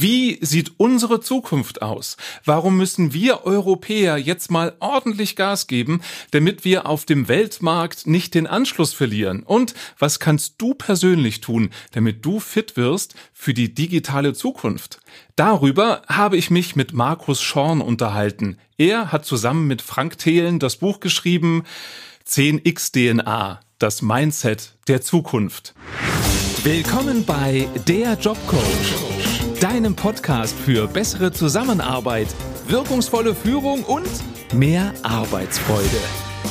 Wie sieht unsere Zukunft aus? Warum müssen wir Europäer jetzt mal ordentlich Gas geben, damit wir auf dem Weltmarkt nicht den Anschluss verlieren? Und was kannst du persönlich tun, damit du fit wirst für die digitale Zukunft? Darüber habe ich mich mit Markus Schorn unterhalten. Er hat zusammen mit Frank Thelen das Buch geschrieben 10x DNA, das Mindset der Zukunft. Willkommen bei Der Jobcoach, deinem Podcast für bessere Zusammenarbeit, wirkungsvolle Führung und mehr Arbeitsfreude.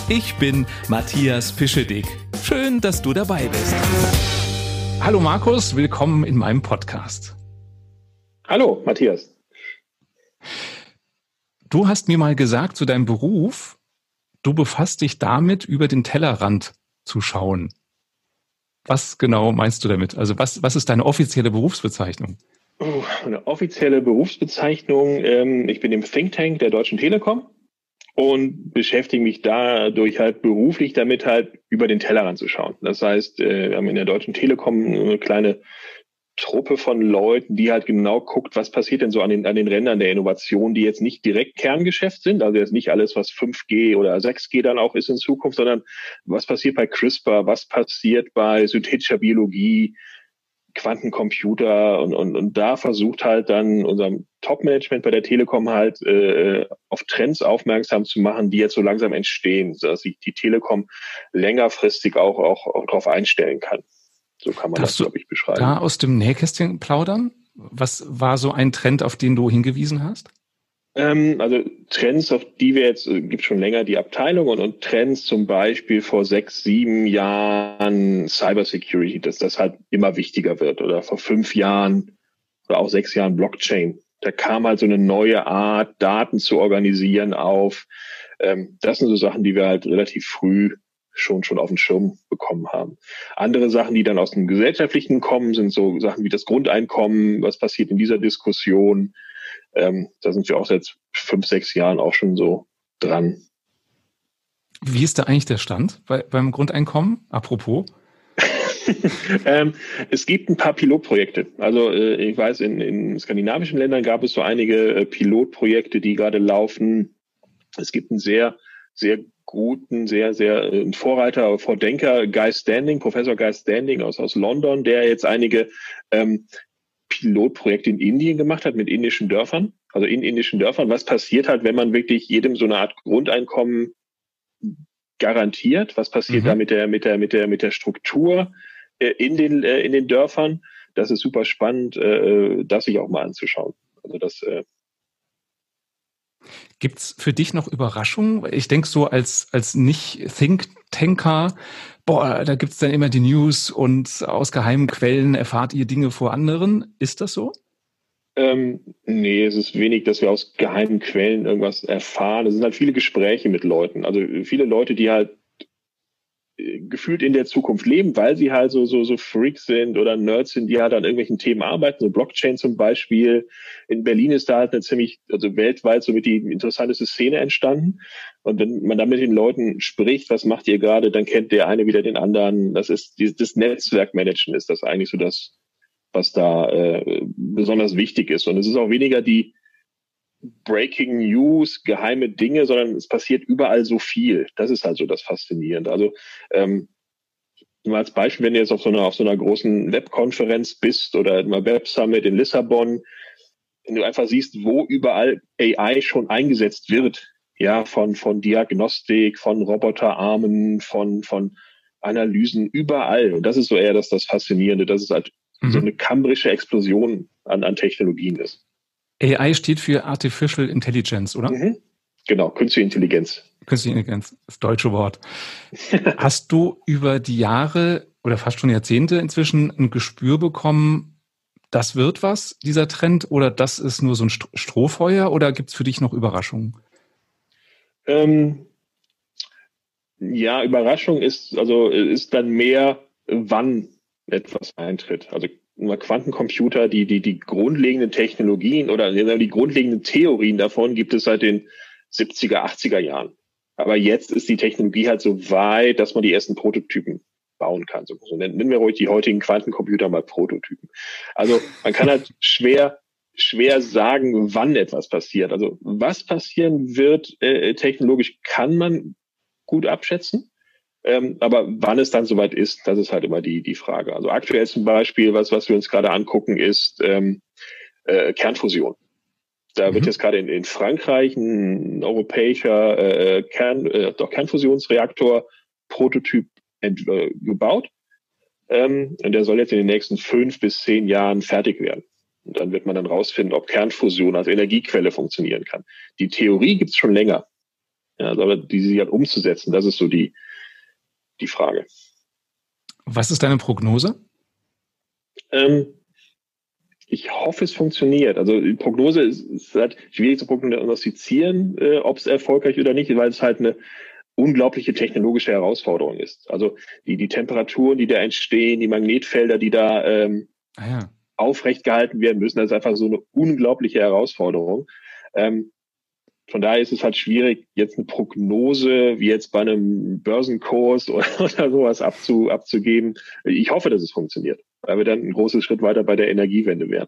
Ich bin Matthias Fischedick. Schön, dass du dabei bist. Hallo Markus, willkommen in meinem Podcast. Hallo Matthias. Du hast mir mal gesagt zu deinem Beruf, du befasst dich damit, über den Tellerrand zu schauen. Was genau meinst du damit? Also was, was ist deine offizielle Berufsbezeichnung? Oh, eine offizielle Berufsbezeichnung. Ähm, ich bin im Think Tank der Deutschen Telekom und beschäftige mich dadurch halt beruflich damit halt über den Tellerrand zu schauen. Das heißt, äh, wir haben in der Deutschen Telekom eine kleine Truppe von Leuten, die halt genau guckt, was passiert denn so an den, an den Rändern der Innovation, die jetzt nicht direkt Kerngeschäft sind, also jetzt nicht alles, was 5G oder 6G dann auch ist in Zukunft, sondern was passiert bei CRISPR, was passiert bei synthetischer Biologie, Quantencomputer und, und, und da versucht halt dann unserem Top-Management bei der Telekom halt äh, auf Trends aufmerksam zu machen, die jetzt so langsam entstehen, sodass sich die Telekom längerfristig auch, auch, auch darauf einstellen kann. So kann man Darfst das, glaube ich, beschreiben. Da aus dem Nähkästchen plaudern? Was war so ein Trend, auf den du hingewiesen hast? Ähm, also Trends, auf die wir jetzt, äh, gibt schon länger die Abteilung und, und Trends zum Beispiel vor sechs, sieben Jahren Cybersecurity, dass das halt immer wichtiger wird oder vor fünf Jahren oder auch sechs Jahren Blockchain. Da kam halt so eine neue Art, Daten zu organisieren auf. Ähm, das sind so Sachen, die wir halt relativ früh schon, schon auf den Schirm bekommen haben. Andere Sachen, die dann aus dem Gesellschaftlichen kommen, sind so Sachen wie das Grundeinkommen, was passiert in dieser Diskussion. Ähm, da sind wir auch seit fünf, sechs Jahren auch schon so dran. Wie ist da eigentlich der Stand bei, beim Grundeinkommen? Apropos. ähm, es gibt ein paar Pilotprojekte. Also äh, ich weiß, in, in skandinavischen Ländern gab es so einige äh, Pilotprojekte, die gerade laufen. Es gibt ein sehr, sehr guten, sehr, sehr äh, Vorreiter, Vordenker Guy Standing, Professor Guy Standing aus, aus London, der jetzt einige ähm, Pilotprojekte in Indien gemacht hat mit indischen Dörfern, also in indischen Dörfern. Was passiert halt, wenn man wirklich jedem so eine Art Grundeinkommen garantiert? Was passiert mhm. da mit der, mit der, mit der, mit der Struktur äh, in den, äh, in den Dörfern? Das ist super spannend, äh, das sich auch mal anzuschauen. Also das äh, Gibt's für dich noch Überraschungen? Ich denke so als, als Nicht-Think-Tanker, boah, da gibt's dann immer die News und aus geheimen Quellen erfahrt ihr Dinge vor anderen. Ist das so? Ähm, nee, es ist wenig, dass wir aus geheimen Quellen irgendwas erfahren. Es sind halt viele Gespräche mit Leuten. Also viele Leute, die halt gefühlt in der Zukunft leben, weil sie halt so, so, so Freaks sind oder Nerds sind, die halt an irgendwelchen Themen arbeiten, so Blockchain zum Beispiel. In Berlin ist da halt eine ziemlich, also weltweit somit die interessanteste Szene entstanden. Und wenn man da mit den Leuten spricht, was macht ihr gerade, dann kennt der eine wieder den anderen. Das ist das Netzwerkmanagen ist das eigentlich so das, was da äh, besonders wichtig ist. Und es ist auch weniger die, Breaking News, geheime Dinge, sondern es passiert überall so viel. Das ist halt so das Faszinierende. Also ähm, mal als Beispiel, wenn du jetzt auf so einer, auf so einer großen Webkonferenz bist oder mal Web Summit in Lissabon, wenn du einfach siehst, wo überall AI schon eingesetzt wird, ja, von, von Diagnostik, von Roboterarmen, von, von Analysen, überall. Und das ist so eher das, das Faszinierende, dass es halt mhm. so eine kambrische Explosion an, an Technologien ist. AI steht für Artificial Intelligence, oder? Mhm. Genau, künstliche Intelligenz. Künstliche Intelligenz, das deutsche Wort. Hast du über die Jahre oder fast schon Jahrzehnte inzwischen ein Gespür bekommen, das wird was, dieser Trend, oder das ist nur so ein Strohfeuer, oder gibt es für dich noch Überraschungen? Ähm, ja, Überraschung ist, also ist dann mehr, wann etwas eintritt. Also Quantencomputer, die, die, die grundlegenden Technologien oder die grundlegenden Theorien davon gibt es seit den 70er, 80er Jahren. Aber jetzt ist die Technologie halt so weit, dass man die ersten Prototypen bauen kann. So, nennen wir ruhig die heutigen Quantencomputer mal Prototypen. Also man kann halt schwer schwer sagen, wann etwas passiert. Also was passieren wird äh, technologisch, kann man gut abschätzen. Ähm, aber wann es dann soweit ist, das ist halt immer die, die Frage. Also aktuell zum Beispiel, was, was wir uns gerade angucken, ist ähm, äh, Kernfusion. Da mhm. wird jetzt gerade in, in Frankreich ein europäischer äh, Kern, äh, doch Kernfusionsreaktor Prototyp ent, äh, gebaut. Ähm, und der soll jetzt in den nächsten fünf bis zehn Jahren fertig werden. Und dann wird man dann rausfinden, ob Kernfusion als Energiequelle funktionieren kann. Die Theorie gibt's schon länger. Ja, also aber die sich halt umzusetzen, das ist so die, die Frage. Was ist deine Prognose? Ähm, ich hoffe, es funktioniert. Also die Prognose ist, ist halt schwierig zu prognostizieren, äh, ob es erfolgreich oder nicht, weil es halt eine unglaubliche technologische Herausforderung ist. Also die, die Temperaturen, die da entstehen, die Magnetfelder, die da ähm, ah ja. aufrecht gehalten werden müssen, das ist einfach so eine unglaubliche Herausforderung. Ähm, von daher ist es halt schwierig, jetzt eine Prognose wie jetzt bei einem Börsenkurs oder, oder sowas abzu, abzugeben. Ich hoffe, dass es funktioniert, weil wir dann einen großen Schritt weiter bei der Energiewende wären.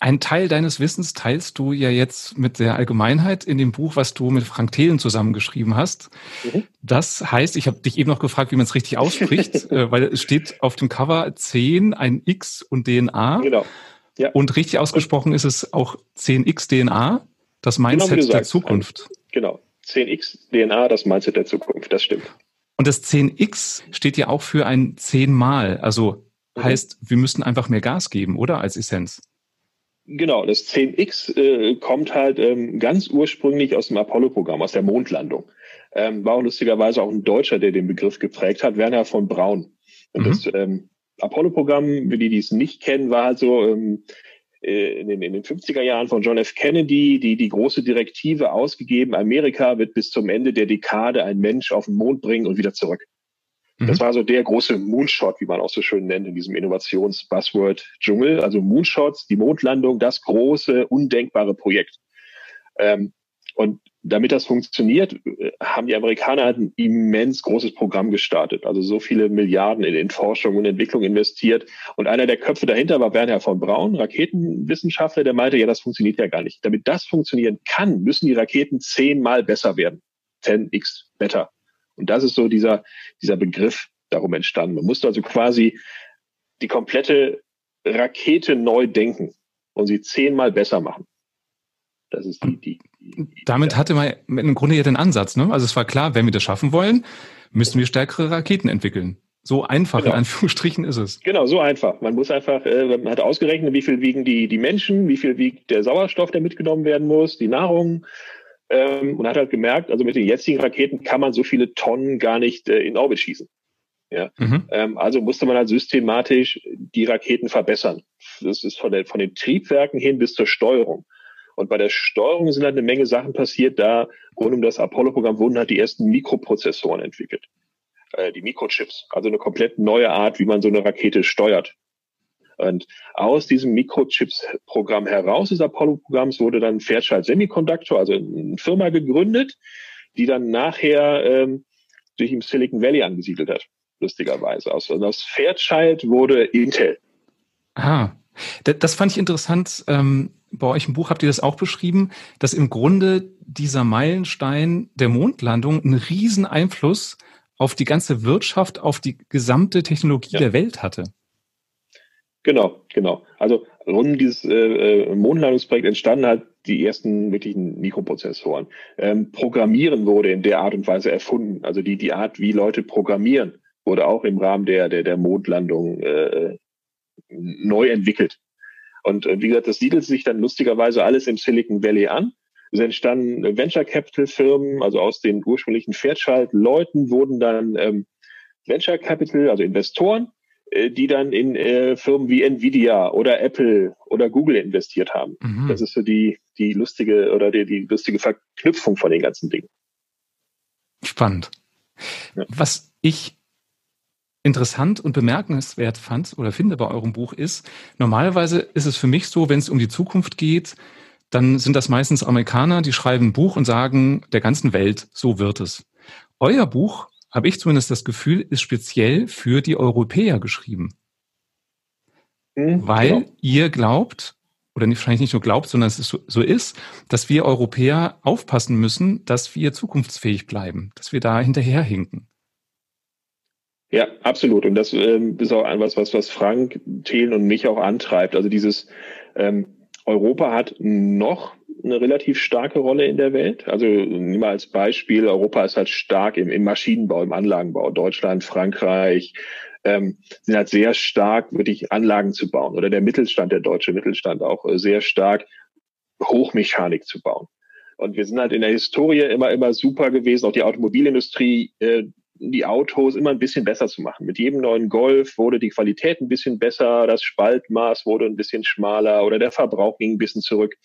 Ein Teil deines Wissens teilst du ja jetzt mit der Allgemeinheit in dem Buch, was du mit Frank Thelen zusammengeschrieben hast. Mhm. Das heißt, ich habe dich eben noch gefragt, wie man es richtig ausspricht, äh, weil es steht auf dem Cover 10, ein X und DNA. Genau. Ja. Und richtig ausgesprochen ist es auch 10X DNA. Das genau, Mindset genau, der Zukunft. Genau. 10x DNA, das Mindset der Zukunft, das stimmt. Und das 10x steht ja auch für ein 10 Mal. Also mhm. heißt, wir müssen einfach mehr Gas geben, oder? Als Essenz. Genau, das 10x äh, kommt halt ähm, ganz ursprünglich aus dem Apollo-Programm, aus der Mondlandung. Ähm, war auch lustigerweise auch ein Deutscher, der den Begriff geprägt hat, Werner von Braun. Und mhm. das ähm, Apollo-Programm, für die, die es nicht kennen, war halt so, ähm, äh, in den, in den 50er Jahren von John F. Kennedy die, die große Direktive ausgegeben, Amerika wird bis zum Ende der Dekade ein Mensch auf den Mond bringen und wieder zurück. Mhm. Das war so der große Moonshot, wie man auch so schön nennt, in diesem Innovations-Buzzword-Dschungel. Also Moonshots, die Mondlandung, das große, undenkbare Projekt. Ähm, und damit das funktioniert, haben die Amerikaner halt ein immens großes Programm gestartet. Also so viele Milliarden in, in Forschung und Entwicklung investiert. Und einer der Köpfe dahinter war Werner von Braun, Raketenwissenschaftler, der meinte, ja, das funktioniert ja gar nicht. Damit das funktionieren kann, müssen die Raketen zehnmal besser werden. 10x better. Und das ist so dieser, dieser Begriff darum entstanden. Man musste also quasi die komplette Rakete neu denken und sie zehnmal besser machen. Das ist die, die Damit hatte man im Grunde ja den Ansatz, ne? Also es war klar, wenn wir das schaffen wollen, müssen wir stärkere Raketen entwickeln. So einfach genau. in Anführungsstrichen ist es. Genau, so einfach. Man muss einfach, äh, man hat ausgerechnet, wie viel wiegen die, die Menschen, wie viel wiegt der Sauerstoff, der mitgenommen werden muss, die Nahrung. Ähm, und hat halt gemerkt, also mit den jetzigen Raketen kann man so viele Tonnen gar nicht äh, in Orbit schießen. Ja? Mhm. Ähm, also musste man halt systematisch die Raketen verbessern. Das ist von, der, von den Triebwerken hin bis zur Steuerung. Und bei der Steuerung sind halt eine Menge Sachen passiert. Da rund um das Apollo-Programm wurden halt die ersten Mikroprozessoren entwickelt. Äh, die Mikrochips. Also eine komplett neue Art, wie man so eine Rakete steuert. Und aus diesem Mikrochips-Programm heraus des Apollo-Programms wurde dann Fairchild Semiconductor, also eine Firma gegründet, die dann nachher ähm, sich im Silicon Valley angesiedelt hat, lustigerweise. Aus, also aus Fairchild wurde Intel. Ah, das fand ich interessant. Ähm, bei euch im Buch habt ihr das auch beschrieben, dass im Grunde dieser Meilenstein der Mondlandung einen riesen Einfluss auf die ganze Wirtschaft, auf die gesamte Technologie ja. der Welt hatte. Genau, genau. Also rund um dieses äh, äh, Mondlandungsprojekt entstanden halt die ersten wirklichen Mikroprozessoren. Ähm, Programmieren wurde in der Art und Weise erfunden. Also die, die Art, wie Leute programmieren, wurde auch im Rahmen der, der, der Mondlandung äh, neu entwickelt. Und äh, wie gesagt, das siedelt sich dann lustigerweise alles im Silicon Valley an. Es entstanden Venture Capital Firmen, also aus den ursprünglichen Fairchild-Leuten wurden dann ähm, Venture Capital, also Investoren, äh, die dann in äh, Firmen wie Nvidia oder Apple oder Google investiert haben. Mhm. Das ist so die, die lustige oder die, die lustige Verknüpfung von den ganzen Dingen. Spannend. Ja. Was ich interessant und bemerkenswert fand oder finde bei eurem Buch ist, normalerweise ist es für mich so, wenn es um die Zukunft geht, dann sind das meistens Amerikaner, die schreiben ein Buch und sagen der ganzen Welt, so wird es. Euer Buch, habe ich zumindest das Gefühl, ist speziell für die Europäer geschrieben. Mhm, weil genau. ihr glaubt, oder nicht, wahrscheinlich nicht nur glaubt, sondern es ist so, so ist, dass wir Europäer aufpassen müssen, dass wir zukunftsfähig bleiben, dass wir da hinterherhinken. Ja, absolut. Und das ähm, ist auch etwas, was, was Frank, Thelen und mich auch antreibt. Also dieses ähm, Europa hat noch eine relativ starke Rolle in der Welt. Also nehmen wir als Beispiel, Europa ist halt stark im, im Maschinenbau, im Anlagenbau. Deutschland, Frankreich, ähm, sind halt sehr stark, wirklich Anlagen zu bauen. Oder der Mittelstand, der deutsche Mittelstand auch äh, sehr stark, Hochmechanik zu bauen. Und wir sind halt in der Historie immer, immer super gewesen, auch die Automobilindustrie, äh, die Autos immer ein bisschen besser zu machen. Mit jedem neuen Golf wurde die Qualität ein bisschen besser, das Spaltmaß wurde ein bisschen schmaler oder der Verbrauch ging ein bisschen zurück.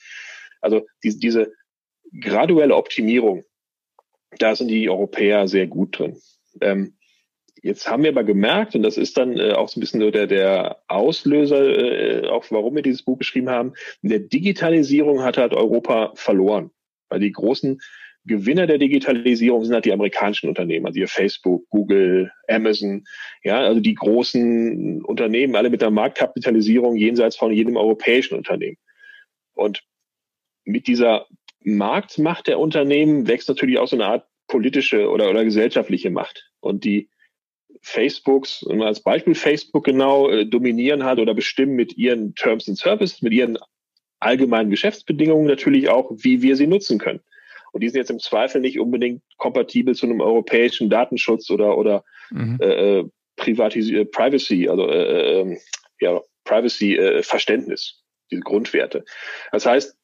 Also diese, diese graduelle Optimierung, da sind die Europäer sehr gut drin. Ähm, Jetzt haben wir aber gemerkt, und das ist dann äh, auch so ein bisschen so der, der Auslöser, äh, auch warum wir dieses Buch geschrieben haben, in der Digitalisierung hat halt Europa verloren. Weil die großen Gewinner der Digitalisierung sind halt die amerikanischen Unternehmen, also hier Facebook, Google, Amazon, ja, also die großen Unternehmen, alle mit der Marktkapitalisierung jenseits von jedem europäischen Unternehmen. Und mit dieser Marktmacht der Unternehmen wächst natürlich auch so eine Art politische oder, oder gesellschaftliche Macht. Und die Facebooks, als Beispiel Facebook genau, äh, dominieren hat oder bestimmen mit ihren Terms and Services, mit ihren allgemeinen Geschäftsbedingungen natürlich auch, wie wir sie nutzen können. Und die sind jetzt im Zweifel nicht unbedingt kompatibel zu einem europäischen Datenschutz oder, oder mhm. äh, äh Privatis äh, Privacy, also äh, ähm, ja, Privacy-Verständnis, diese Grundwerte. Das heißt,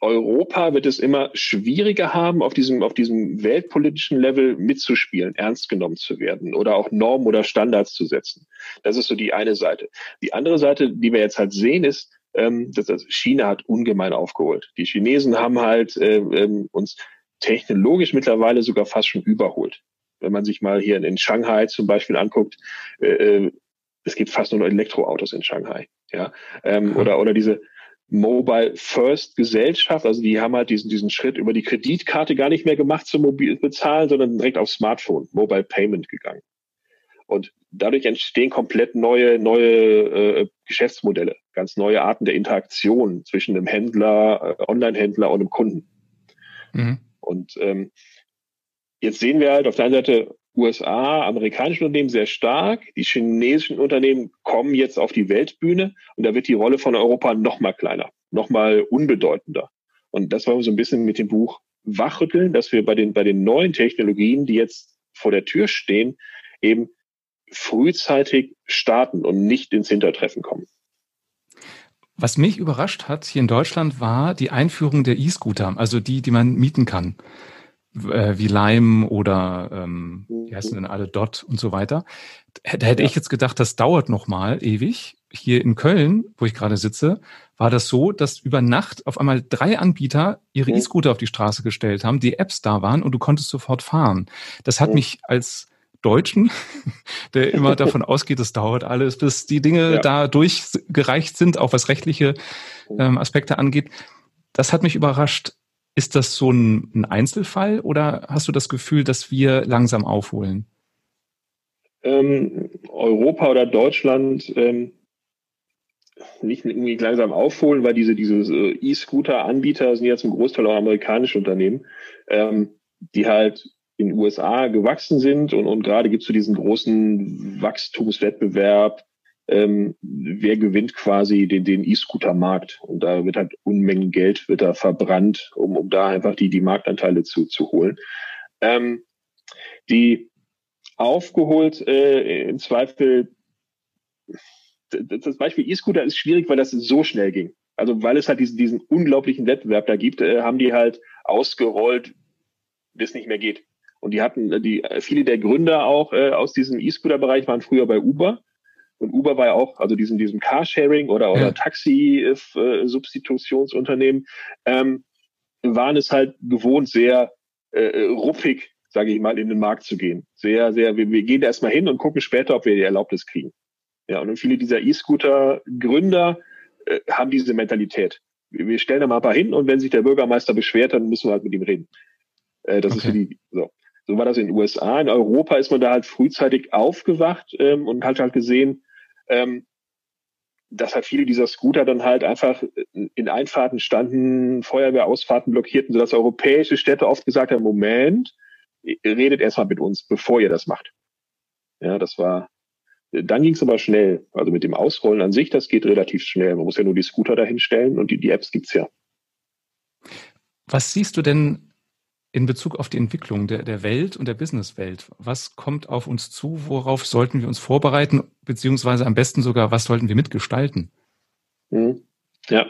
Europa wird es immer schwieriger haben, auf diesem, auf diesem weltpolitischen Level mitzuspielen, ernst genommen zu werden oder auch Normen oder Standards zu setzen. Das ist so die eine Seite. Die andere Seite, die wir jetzt halt sehen, ist, ähm, dass das China hat ungemein aufgeholt. Die Chinesen haben halt äh, ähm, uns technologisch mittlerweile sogar fast schon überholt. Wenn man sich mal hier in, in Shanghai zum Beispiel anguckt, äh, äh es gibt fast nur noch Elektroautos in Shanghai. Ja, ähm, mhm. oder oder diese Mobile First Gesellschaft. Also die haben halt diesen, diesen Schritt über die Kreditkarte gar nicht mehr gemacht zum Mobil bezahlen, sondern direkt auf Smartphone, Mobile Payment gegangen. Und dadurch entstehen komplett neue, neue äh, Geschäftsmodelle, ganz neue Arten der Interaktion zwischen einem Händler, äh, Online-Händler und einem Kunden. Mhm. Und ähm, jetzt sehen wir halt auf der einen Seite USA, amerikanische Unternehmen sehr stark. Die chinesischen Unternehmen kommen jetzt auf die Weltbühne und da wird die Rolle von Europa noch mal kleiner, noch mal unbedeutender. Und das wollen wir so ein bisschen mit dem Buch wachrütteln, dass wir bei den, bei den neuen Technologien, die jetzt vor der Tür stehen, eben frühzeitig starten und nicht ins Hintertreffen kommen. Was mich überrascht hat hier in Deutschland war die Einführung der E-Scooter, also die, die man mieten kann äh, wie Lime oder ähm, wie heißen denn alle Dot und so weiter. Da hätte ja. ich jetzt gedacht, das dauert noch mal ewig. Hier in Köln, wo ich gerade sitze, war das so, dass über Nacht auf einmal drei Anbieter ihre ja. E-Scooter auf die Straße gestellt haben, die Apps da waren und du konntest sofort fahren. Das hat ja. mich als Deutschen, der immer davon ausgeht, es dauert alles, bis die Dinge da durchgereicht sind, auch was rechtliche ähm, Aspekte angeht. Das hat mich überrascht. Ist das so ein, ein Einzelfall oder hast du das Gefühl, dass wir langsam aufholen? Ähm, Europa oder Deutschland ähm, nicht irgendwie langsam aufholen, weil diese, diese äh, E-Scooter-Anbieter sind ja zum Großteil auch amerikanische Unternehmen, ähm, die halt in den USA gewachsen sind und, und gerade gibt es so diesen großen Wachstumswettbewerb ähm, wer gewinnt quasi den, den E-Scooter-Markt. Und da wird halt Unmengen Geld wird da verbrannt, um, um da einfach die, die Marktanteile zu, zu holen. Ähm, die aufgeholt äh, im Zweifel, das Beispiel E-Scooter ist schwierig, weil das so schnell ging. Also weil es halt diesen, diesen unglaublichen Wettbewerb da gibt, äh, haben die halt ausgerollt, bis nicht mehr geht. Und die hatten, die viele der Gründer auch äh, aus diesem E-Scooter-Bereich waren früher bei Uber und Uber war ja auch, also diesem, diesem Carsharing oder, oder ja. Taxi-Substitutionsunternehmen, ähm, waren es halt gewohnt, sehr äh, ruppig, sage ich mal, in den Markt zu gehen. Sehr, sehr, wir, wir gehen da erstmal hin und gucken später, ob wir die Erlaubnis kriegen. Ja, und viele dieser E-Scooter-Gründer äh, haben diese Mentalität. Wir, wir stellen da mal ein paar hin und wenn sich der Bürgermeister beschwert, dann müssen wir halt mit ihm reden. Äh, das okay. ist für die so. So war das in den USA. In Europa ist man da halt frühzeitig aufgewacht ähm, und hat halt gesehen, ähm, dass halt viele dieser Scooter dann halt einfach in Einfahrten standen, Feuerwehrausfahrten blockierten, sodass europäische Städte oft gesagt haben, Moment, redet erstmal mit uns, bevor ihr das macht. Ja, das war, dann ging es aber schnell. Also mit dem Ausrollen an sich, das geht relativ schnell. Man muss ja nur die Scooter dahinstellen und die, die Apps gibt's ja. Was siehst du denn in Bezug auf die Entwicklung der, der Welt und der Businesswelt? Was kommt auf uns zu? Worauf sollten wir uns vorbereiten? Beziehungsweise am besten sogar, was sollten wir mitgestalten? Hm. Ja.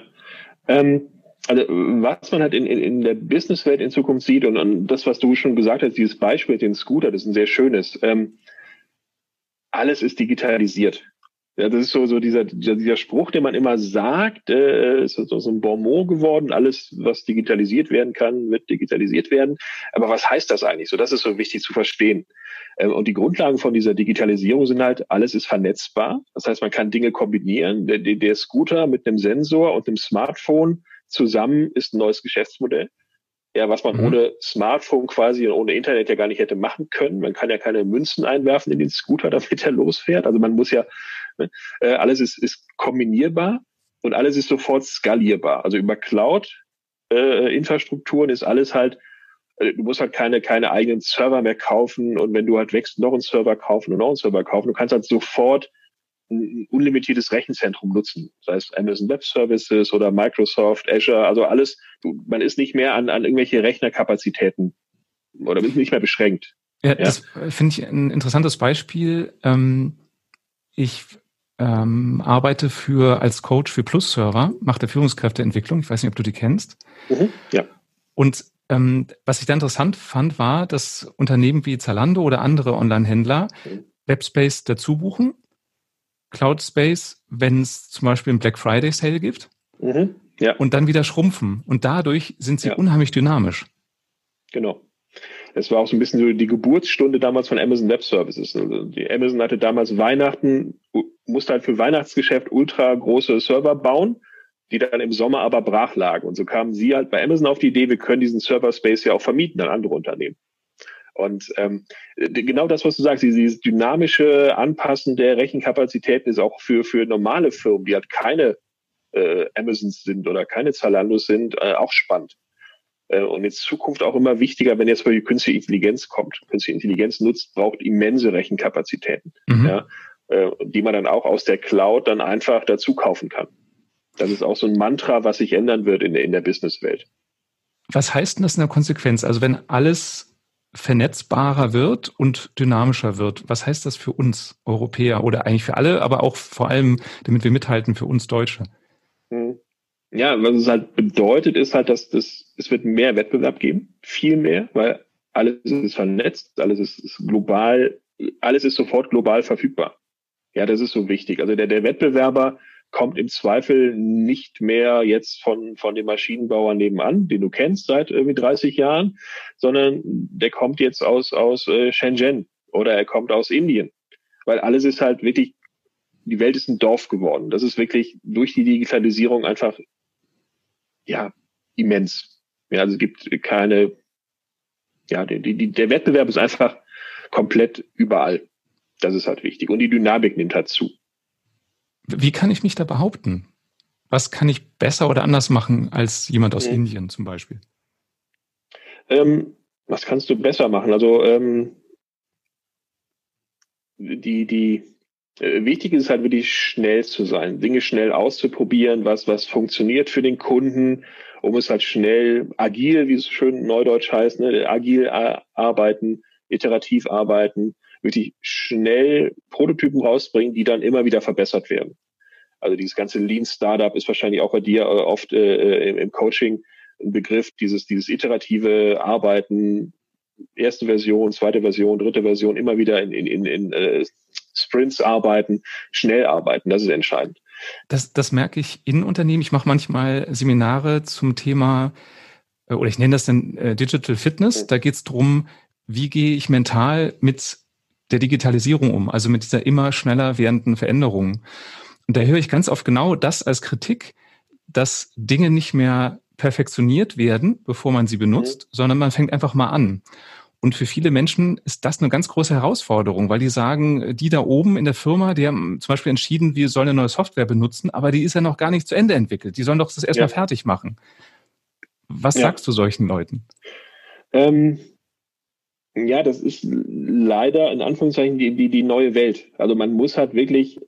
Ähm, also was man halt in, in, in der Businesswelt in Zukunft sieht und, und das, was du schon gesagt hast, dieses Beispiel mit den Scooter, das ist ein sehr schönes. Ähm, alles ist digitalisiert. Ja, das ist so, so dieser, dieser Spruch, den man immer sagt, äh, ist so, so ein Bonmot geworden. Alles, was digitalisiert werden kann, wird digitalisiert werden. Aber was heißt das eigentlich? So, das ist so wichtig zu verstehen. Ähm, und die Grundlagen von dieser Digitalisierung sind halt, alles ist vernetzbar. Das heißt, man kann Dinge kombinieren. Der, der Scooter mit einem Sensor und einem Smartphone zusammen ist ein neues Geschäftsmodell. Ja, was man mhm. ohne Smartphone quasi und ohne Internet ja gar nicht hätte machen können. Man kann ja keine Münzen einwerfen in den Scooter, damit er losfährt. Also man muss ja? Äh, alles ist, ist kombinierbar und alles ist sofort skalierbar. Also über Cloud-Infrastrukturen äh, ist alles halt, äh, du musst halt keine, keine eigenen Server mehr kaufen und wenn du halt wächst, noch einen Server kaufen und noch einen Server kaufen. Du kannst halt sofort ein unlimitiertes Rechenzentrum nutzen, sei es Amazon Web Services oder Microsoft, Azure, also alles, du, man ist nicht mehr an, an irgendwelche Rechnerkapazitäten oder nicht mehr beschränkt. Ja, ja. das finde ich ein interessantes Beispiel. Ähm, ich ähm, arbeite für als Coach für Plus Server, mache der Führungskräfteentwicklung. Ich weiß nicht, ob du die kennst. Mhm, ja. Und ähm, was ich da interessant fand, war, dass Unternehmen wie Zalando oder andere Online-Händler mhm. Webspace dazu buchen, Cloud Space, wenn es zum Beispiel einen Black Friday Sale gibt, mhm, ja. und dann wieder schrumpfen. Und dadurch sind sie ja. unheimlich dynamisch. Genau. Es war auch so ein bisschen so die Geburtsstunde damals von Amazon Web Services. Also die Amazon hatte damals Weihnachten, musste halt für Weihnachtsgeschäft ultra große Server bauen, die dann im Sommer aber brach lagen. Und so kamen sie halt bei Amazon auf die Idee, wir können diesen Server Space ja auch vermieten an andere Unternehmen. Und ähm, genau das, was du sagst, dieses dynamische Anpassen der Rechenkapazitäten ist auch für, für normale Firmen, die halt keine äh, Amazons sind oder keine Zalandos sind, äh, auch spannend. Äh, und in Zukunft auch immer wichtiger, wenn jetzt mal die künstliche Intelligenz kommt. Künstliche Intelligenz nutzt, braucht immense Rechenkapazitäten, mhm. ja, äh, die man dann auch aus der Cloud dann einfach dazu kaufen kann. Das ist auch so ein Mantra, was sich ändern wird in der, in der Businesswelt. Was heißt denn das in der Konsequenz? Also wenn alles vernetzbarer wird und dynamischer wird, was heißt das für uns Europäer oder eigentlich für alle, aber auch vor allem, damit wir mithalten, für uns Deutsche? Hm ja, was es halt bedeutet, ist halt, dass das, es wird mehr Wettbewerb geben, viel mehr, weil alles ist vernetzt, alles ist, ist global, alles ist sofort global verfügbar. Ja, das ist so wichtig. Also der, der Wettbewerber kommt im Zweifel nicht mehr jetzt von, von dem Maschinenbauer nebenan, den du kennst seit irgendwie 30 Jahren, sondern der kommt jetzt aus, aus äh, Shenzhen oder er kommt aus Indien. Weil alles ist halt wirklich, die Welt ist ein Dorf geworden. Das ist wirklich durch die Digitalisierung einfach ja, immens. Ja, also es gibt keine, ja, die, die, der Wettbewerb ist einfach komplett überall. Das ist halt wichtig. Und die Dynamik nimmt halt zu. Wie kann ich mich da behaupten? Was kann ich besser oder anders machen als jemand aus mhm. Indien zum Beispiel? Ähm, was kannst du besser machen? Also ähm, die, die, wichtig ist halt wirklich schnell zu sein, Dinge schnell auszuprobieren, was, was funktioniert für den Kunden, um es halt schnell agil, wie es schön neudeutsch heißt, ne, agil arbeiten, iterativ arbeiten, wirklich schnell Prototypen rausbringen, die dann immer wieder verbessert werden. Also dieses ganze Lean Startup ist wahrscheinlich auch bei dir äh, oft äh, im Coaching ein Begriff, dieses, dieses iterative Arbeiten, erste Version, zweite Version, dritte Version, immer wieder in, in, in, in äh, Sprints arbeiten, schnell arbeiten. Das ist entscheidend. Das, das merke ich in Unternehmen. Ich mache manchmal Seminare zum Thema, äh, oder ich nenne das dann äh, Digital Fitness. Da geht es darum, wie gehe ich mental mit der Digitalisierung um, also mit dieser immer schneller werdenden Veränderung. Und da höre ich ganz oft genau das als Kritik, dass Dinge nicht mehr perfektioniert werden, bevor man sie benutzt, mhm. sondern man fängt einfach mal an. Und für viele Menschen ist das eine ganz große Herausforderung, weil die sagen, die da oben in der Firma, die haben zum Beispiel entschieden, wir sollen eine neue Software benutzen, aber die ist ja noch gar nicht zu Ende entwickelt. Die sollen doch das erstmal ja. fertig machen. Was ja. sagst du solchen Leuten? Ähm, ja, das ist leider in Anführungszeichen die, die, die neue Welt. Also man muss halt wirklich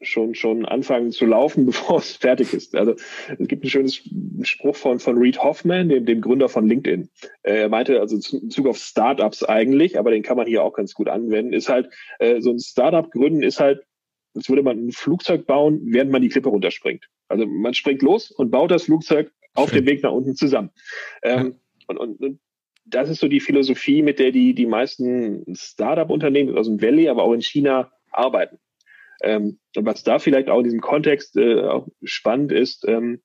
schon, schon anfangen zu laufen, bevor es fertig ist. Also es gibt ein schönes Spruch von, von Reed Hoffman, dem, dem Gründer von LinkedIn. Er meinte also in Bezug auf Startups eigentlich, aber den kann man hier auch ganz gut anwenden, ist halt, äh, so ein Startup gründen ist halt, als würde man ein Flugzeug bauen, während man die Klippe runterspringt. Also man springt los und baut das Flugzeug auf dem Weg nach unten zusammen. Ähm, und, und, und das ist so die Philosophie, mit der die, die meisten Startup-Unternehmen aus dem Valley, aber auch in China arbeiten. Ähm, und was da vielleicht auch in diesem Kontext äh, auch spannend ist ähm,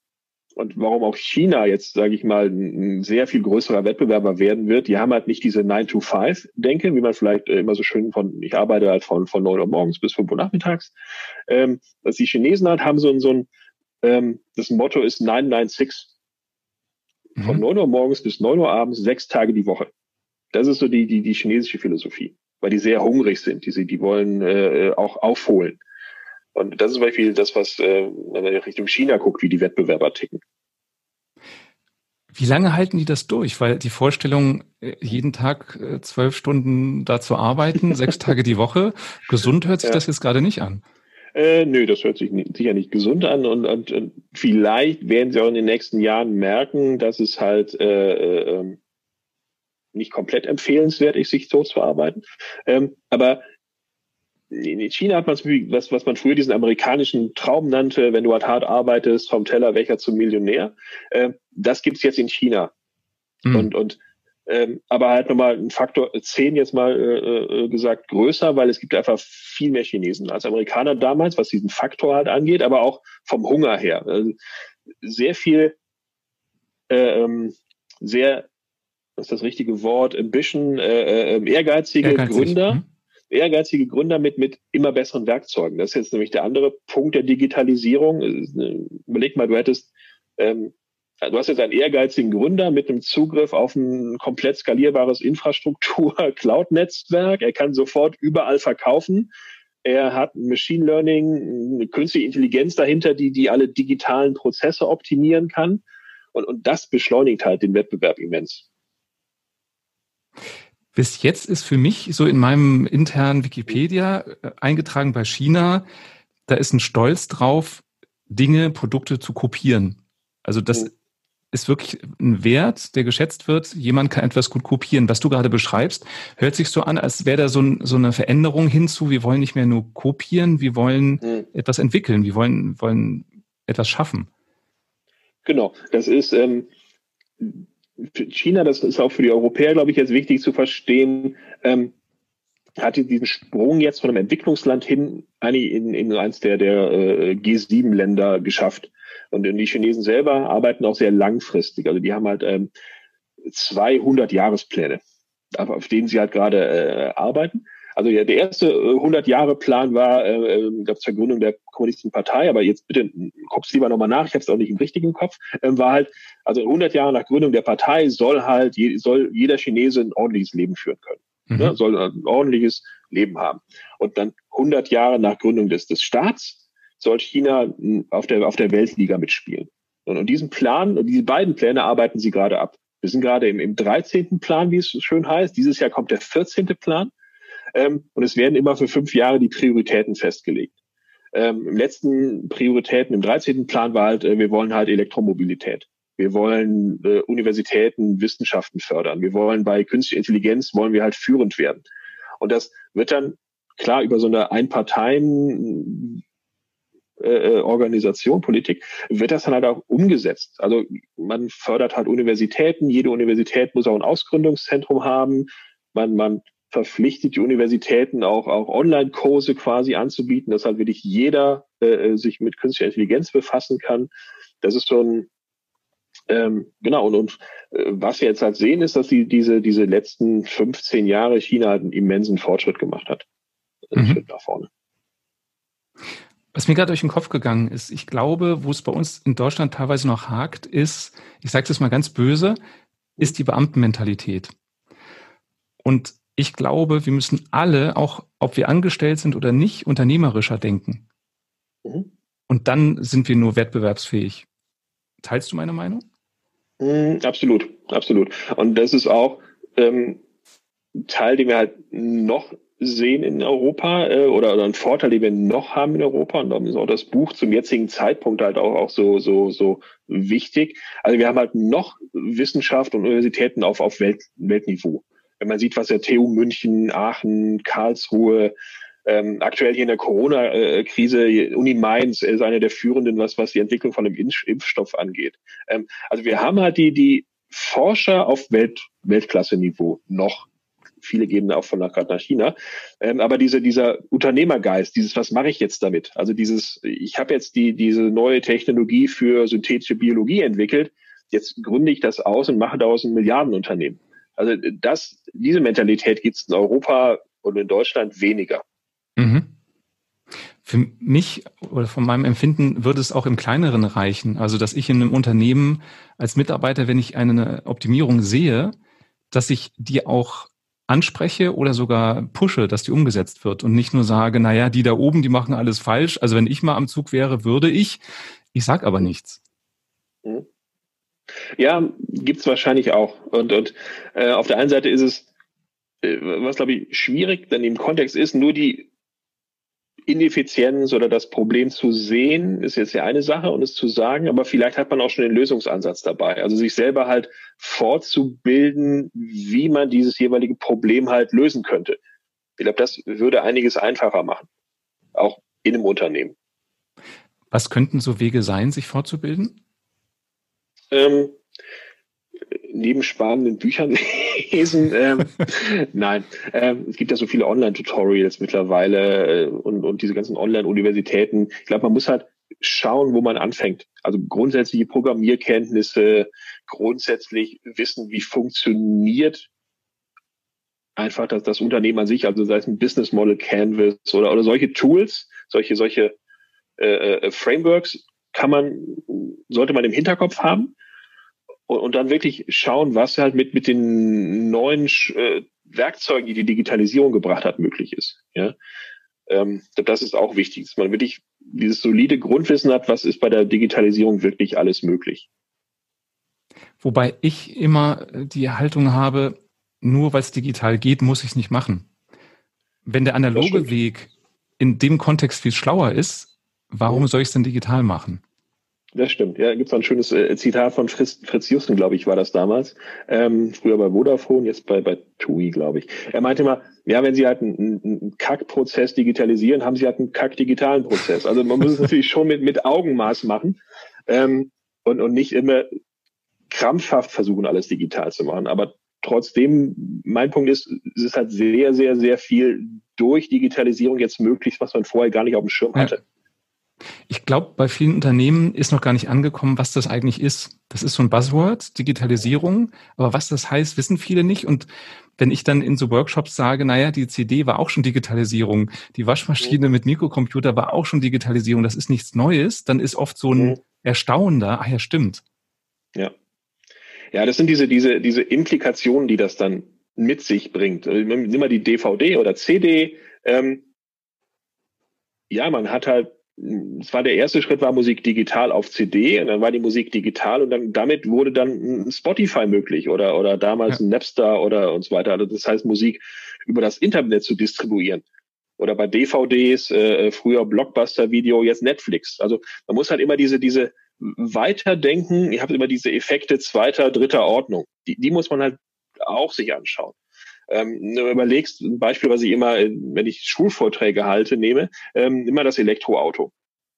und warum auch China jetzt, sage ich mal, ein, sehr viel größerer Wettbewerber werden wird, die haben halt nicht diese 9-to-5-Denke, wie man vielleicht äh, immer so schön von, ich arbeite halt von, von 9 Uhr morgens bis 5 Uhr nachmittags. Ähm, was die Chinesen halt haben, so, ein so ein, ähm, das Motto ist 996. Von mhm. 9 Uhr morgens bis 9 Uhr abends, sechs Tage die Woche. Das ist so die, die, die chinesische Philosophie weil die sehr hungrig sind. Die, die wollen äh, auch aufholen. Und das ist zum Beispiel das, was, äh, wenn man Richtung China guckt, wie die Wettbewerber ticken. Wie lange halten die das durch? Weil die Vorstellung, äh, jeden Tag äh, zwölf Stunden da zu arbeiten, sechs Tage die Woche, gesund hört sich ja. das jetzt gerade nicht an. Äh, nö, das hört sich nicht, sicher nicht gesund an und, und, und, vielleicht werden sie auch in den nächsten Jahren merken, dass es halt äh, äh, ähm, nicht komplett empfehlenswert ist, sich so zu arbeiten. Ähm, aber in China hat man was, was man früher diesen amerikanischen Traum nannte, wenn du halt hart arbeitest, vom Teller welcher zum Millionär. Äh, das gibt's jetzt in China. Mhm. Und, und ähm, aber halt nochmal ein Faktor 10 jetzt mal äh, äh, gesagt größer, weil es gibt einfach viel mehr Chinesen als Amerikaner damals, was diesen Faktor halt angeht, aber auch vom Hunger her. Also sehr viel äh, ähm, sehr das ist das richtige Wort, Ambition, äh, äh, ehrgeizige Ehrgeizig. Gründer, mhm. ehrgeizige Gründer mit, mit immer besseren Werkzeugen. Das ist jetzt nämlich der andere Punkt der Digitalisierung. Überleg mal, du hättest, ähm, du hast jetzt einen ehrgeizigen Gründer mit einem Zugriff auf ein komplett skalierbares Infrastruktur-Cloud-Netzwerk. Er kann sofort überall verkaufen. Er hat Machine Learning, eine künstliche Intelligenz dahinter, die, die alle digitalen Prozesse optimieren kann. Und, und das beschleunigt halt den Wettbewerb immens. Bis jetzt ist für mich so in meinem internen Wikipedia äh, eingetragen bei China, da ist ein Stolz drauf, Dinge, Produkte zu kopieren. Also das mhm. ist wirklich ein Wert, der geschätzt wird. Jemand kann etwas gut kopieren. Was du gerade beschreibst, hört sich so an, als wäre da so, ein, so, eine Veränderung hinzu. Wir wollen nicht mehr nur kopieren, wir wollen mhm. etwas entwickeln, wir wollen, wollen etwas schaffen. Genau, das ist ähm, China, das ist auch für die Europäer, glaube ich, jetzt wichtig zu verstehen, ähm, hatte diesen Sprung jetzt von einem Entwicklungsland hin in, in eins der, der äh, G7-Länder geschafft. Und die Chinesen selber arbeiten auch sehr langfristig. Also die haben halt ähm, 200 Jahrespläne, auf denen sie halt gerade äh, arbeiten. Also ja, der erste 100-Jahre-Plan äh, war äh, äh gab zur Gründung der Kommunistischen Partei, aber jetzt bitte guck's lieber nochmal nach, ich habe es auch nicht im richtigen Kopf, äh, war halt, also 100 Jahre nach Gründung der Partei soll halt, je, soll jeder Chinese ein ordentliches Leben führen können. Mhm. Ne? Soll ein ordentliches Leben haben. Und dann 100 Jahre nach Gründung des, des Staats soll China auf der, auf der Weltliga mitspielen. Und, und diesen Plan, und diese beiden Pläne arbeiten sie gerade ab. Wir sind gerade im, im 13. Plan, wie es schön heißt. Dieses Jahr kommt der 14. Plan. Ähm, und es werden immer für fünf Jahre die Prioritäten festgelegt. Ähm, Im letzten Prioritäten, im 13. Plan war halt, äh, wir wollen halt Elektromobilität. Wir wollen äh, Universitäten, Wissenschaften fördern. Wir wollen bei künstlicher Intelligenz, wollen wir halt führend werden. Und das wird dann klar über so eine Einparteien äh, äh, Organisation, Politik, wird das dann halt auch umgesetzt. Also man fördert halt Universitäten, jede Universität muss auch ein Ausgründungszentrum haben, man, man verpflichtet die Universitäten auch, auch Online-Kurse quasi anzubieten, dass halt wirklich jeder äh, sich mit künstlicher Intelligenz befassen kann. Das ist so ein, ähm, genau, und, und äh, was wir jetzt halt sehen, ist, dass die, diese, diese letzten 15 Jahre China halt einen immensen Fortschritt gemacht hat. Mhm. Schritt nach vorne. Was mir gerade durch den Kopf gegangen ist, ich glaube, wo es bei uns in Deutschland teilweise noch hakt, ist, ich sage es mal ganz böse, ist die Beamtenmentalität. Und ich glaube, wir müssen alle, auch ob wir angestellt sind oder nicht, unternehmerischer denken. Mhm. Und dann sind wir nur wettbewerbsfähig. Teilst du meine Meinung? Mhm, absolut, absolut. Und das ist auch ähm, Teil, den wir halt noch sehen in Europa äh, oder, oder ein Vorteil, den wir noch haben in Europa. Und darum ist auch das Buch zum jetzigen Zeitpunkt halt auch, auch so, so, so wichtig. Also wir haben halt noch Wissenschaft und Universitäten auf, auf Welt, Weltniveau. Wenn man sieht, was der TU München, Aachen, Karlsruhe, ähm, aktuell hier in der Corona-Krise, Uni Mainz ist eine der führenden, was, was die Entwicklung von einem Impfstoff angeht. Ähm, also wir haben halt die, die Forscher auf Welt, Weltklasse-Niveau noch viele geben auch von nach, nach China. Ähm, aber diese, dieser Unternehmergeist, dieses, was mache ich jetzt damit? Also dieses, ich habe jetzt die, diese neue Technologie für synthetische Biologie entwickelt, jetzt gründe ich das aus und mache daraus ein Milliardenunternehmen. Also das, diese Mentalität gibt es in Europa und in Deutschland weniger. Mhm. Für mich oder von meinem Empfinden würde es auch im Kleineren reichen. Also, dass ich in einem Unternehmen als Mitarbeiter, wenn ich eine Optimierung sehe, dass ich die auch anspreche oder sogar pushe, dass die umgesetzt wird und nicht nur sage, naja, die da oben, die machen alles falsch. Also wenn ich mal am Zug wäre, würde ich. Ich sag aber nichts. Mhm. Ja, gibt's wahrscheinlich auch. Und, und äh, auf der einen Seite ist es, äh, was glaube ich schwierig dann im Kontext ist, nur die Ineffizienz oder das Problem zu sehen, ist jetzt ja eine Sache und es zu sagen, aber vielleicht hat man auch schon den Lösungsansatz dabei. Also sich selber halt fortzubilden, wie man dieses jeweilige Problem halt lösen könnte. Ich glaube, das würde einiges einfacher machen. Auch in einem Unternehmen. Was könnten so Wege sein, sich fortzubilden? Ähm, neben spannenden Büchern lesen. Ähm, nein, ähm, es gibt ja so viele Online-Tutorials mittlerweile äh, und, und diese ganzen Online-Universitäten. Ich glaube, man muss halt schauen, wo man anfängt. Also grundsätzliche Programmierkenntnisse, grundsätzlich wissen, wie funktioniert einfach das, das Unternehmen an sich, also sei es ein Business Model Canvas oder, oder solche Tools, solche, solche äh, äh Frameworks kann man, sollte man im Hinterkopf haben und, und dann wirklich schauen, was halt mit, mit den neuen äh, Werkzeugen, die die Digitalisierung gebracht hat, möglich ist. Ja? Ähm, das ist auch wichtig, dass man wirklich dieses solide Grundwissen hat, was ist bei der Digitalisierung wirklich alles möglich. Wobei ich immer die Haltung habe, nur weil es digital geht, muss ich es nicht machen. Wenn der analoge Weg in dem Kontext viel schlauer ist, warum soll ich es denn digital machen? Das stimmt. Ja, gibt es ein schönes äh, Zitat von Fritz, Fritz Jussen, glaube ich, war das damals. Ähm, früher bei Vodafone, jetzt bei, bei TUI, glaube ich. Er meinte immer, ja, wenn Sie halt einen, einen Kackprozess digitalisieren, haben Sie halt einen kack-digitalen Prozess. Also man muss es natürlich schon mit, mit Augenmaß machen ähm, und, und nicht immer krampfhaft versuchen, alles digital zu machen. Aber trotzdem, mein Punkt ist, es ist halt sehr, sehr, sehr viel durch Digitalisierung jetzt möglich, was man vorher gar nicht auf dem Schirm hatte. Ja. Ich glaube, bei vielen Unternehmen ist noch gar nicht angekommen, was das eigentlich ist. Das ist so ein Buzzword, Digitalisierung. Aber was das heißt, wissen viele nicht. Und wenn ich dann in so Workshops sage, naja, die CD war auch schon Digitalisierung, die Waschmaschine mit Mikrocomputer war auch schon Digitalisierung, das ist nichts Neues, dann ist oft so ein mhm. Erstaunen da, ach ja, stimmt. Ja. Ja, das sind diese, diese, diese Implikationen, die das dann mit sich bringt. Also, nimm mal die DVD oder CD. Ähm, ja, man hat halt es war der erste Schritt, war Musik digital auf CD und dann war die Musik digital und dann damit wurde dann Spotify möglich oder, oder damals ja. ein Napster oder und so weiter. Also das heißt, Musik über das Internet zu distribuieren. Oder bei DVDs, äh, früher Blockbuster-Video, jetzt Netflix. Also man muss halt immer diese, diese Weiterdenken, ihr habt immer diese Effekte zweiter, dritter Ordnung. Die, die muss man halt auch sich anschauen. Ähm, du überlegst, ein Beispiel, was ich immer, wenn ich Schulvorträge halte, nehme, ähm, immer das Elektroauto.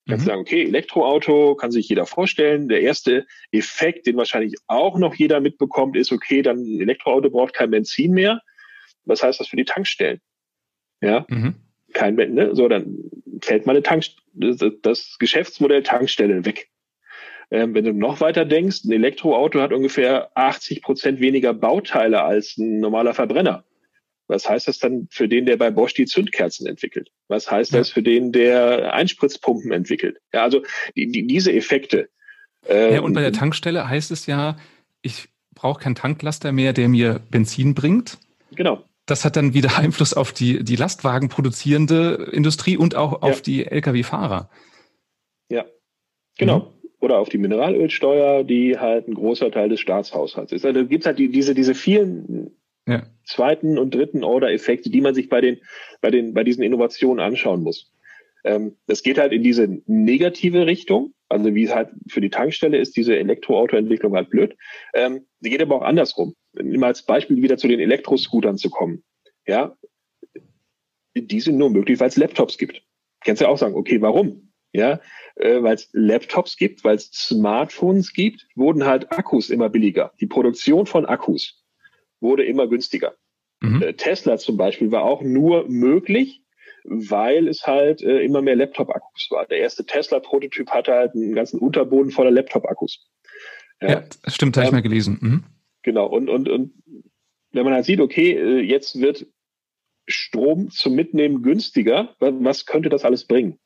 Kannst mhm. sagen, okay, Elektroauto kann sich jeder vorstellen. Der erste Effekt, den wahrscheinlich auch noch jeder mitbekommt, ist, okay, dann ein Elektroauto braucht kein Benzin mehr. Was heißt das für die Tankstellen? Ja, mhm. kein Benzin, ne? So, dann fällt meine Tankstelle, das Geschäftsmodell Tankstelle weg. Ähm, wenn du noch weiter denkst, ein Elektroauto hat ungefähr 80 Prozent weniger Bauteile als ein normaler Verbrenner. Was heißt das dann für den, der bei Bosch die Zündkerzen entwickelt? Was heißt ja. das für den, der Einspritzpumpen entwickelt? Ja, also die, die, diese Effekte. Ähm, ja, und bei der Tankstelle heißt es ja, ich brauche keinen Tanklaster mehr, der mir Benzin bringt. Genau. das hat dann wieder Einfluss auf die, die Lastwagen produzierende Industrie und auch auf die Lkw-Fahrer. Ja, genau. Mhm. Oder auf die Mineralölsteuer, die halt ein großer Teil des Staatshaushalts ist. Also gibt es halt die, diese, diese vielen ja. zweiten und dritten Order-Effekte, die man sich bei den, bei den, bei diesen Innovationen anschauen muss. Ähm, das geht halt in diese negative Richtung. Also wie es halt für die Tankstelle ist, diese Elektroautoentwicklung halt blöd. Ähm, sie geht aber auch andersrum. Immer als Beispiel wieder zu den Elektroscootern zu kommen. Ja, die sind nur möglich, weil es Laptops gibt. Kannst ja auch sagen, okay, warum? Ja, äh, weil es Laptops gibt, weil es Smartphones gibt, wurden halt Akkus immer billiger. Die Produktion von Akkus wurde immer günstiger. Mhm. Äh, Tesla zum Beispiel war auch nur möglich, weil es halt äh, immer mehr Laptop-Akkus war. Der erste Tesla-Prototyp hatte halt einen ganzen Unterboden voller Laptop-Akkus. Ja, ja stimmt, habe ich ähm, mal gelesen. Mhm. Genau, und, und, und wenn man halt sieht, okay, äh, jetzt wird Strom zum Mitnehmen günstiger, was könnte das alles bringen?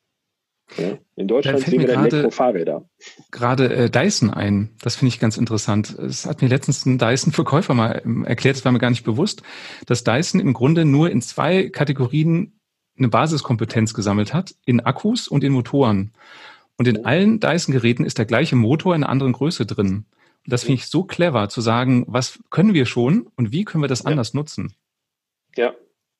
Ja, in Deutschland sehen wir dann Elektrofahrräder. Gerade äh, Dyson ein. Das finde ich ganz interessant. Es hat mir letztens ein Dyson-Verkäufer mal ähm, erklärt, das war mir gar nicht bewusst, dass Dyson im Grunde nur in zwei Kategorien eine Basiskompetenz gesammelt hat, in Akkus und in Motoren. Und in allen Dyson-Geräten ist der gleiche Motor in einer anderen Größe drin. Und das finde ich so clever, zu sagen, was können wir schon und wie können wir das ja. anders nutzen. Ja,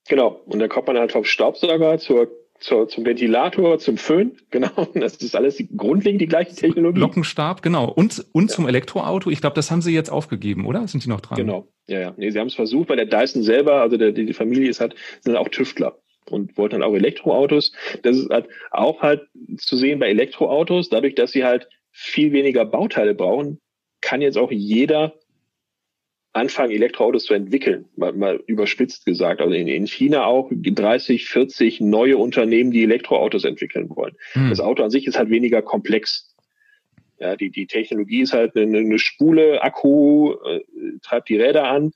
genau. Und da kommt man halt vom Staubsauger zur zur, zum Ventilator, zum Föhn, genau. Das ist alles die, grundlegend die gleiche Technologie. Lockenstab, genau. Und, und ja. zum Elektroauto. Ich glaube, das haben sie jetzt aufgegeben, oder? Sind die noch dran? Genau. Ja, ja. Nee, sie haben es versucht, weil der Dyson selber, also der, die Familie ist halt, sind auch Tüftler und wollten dann auch Elektroautos. Das ist halt auch halt zu sehen bei Elektroautos, dadurch, dass sie halt viel weniger Bauteile brauchen, kann jetzt auch jeder anfangen, Elektroautos zu entwickeln, mal, mal überspitzt gesagt. Also in, in, China auch 30, 40 neue Unternehmen, die Elektroautos entwickeln wollen. Hm. Das Auto an sich ist halt weniger komplex. Ja, die, die Technologie ist halt eine, eine Spule, Akku, äh, treibt die Räder an.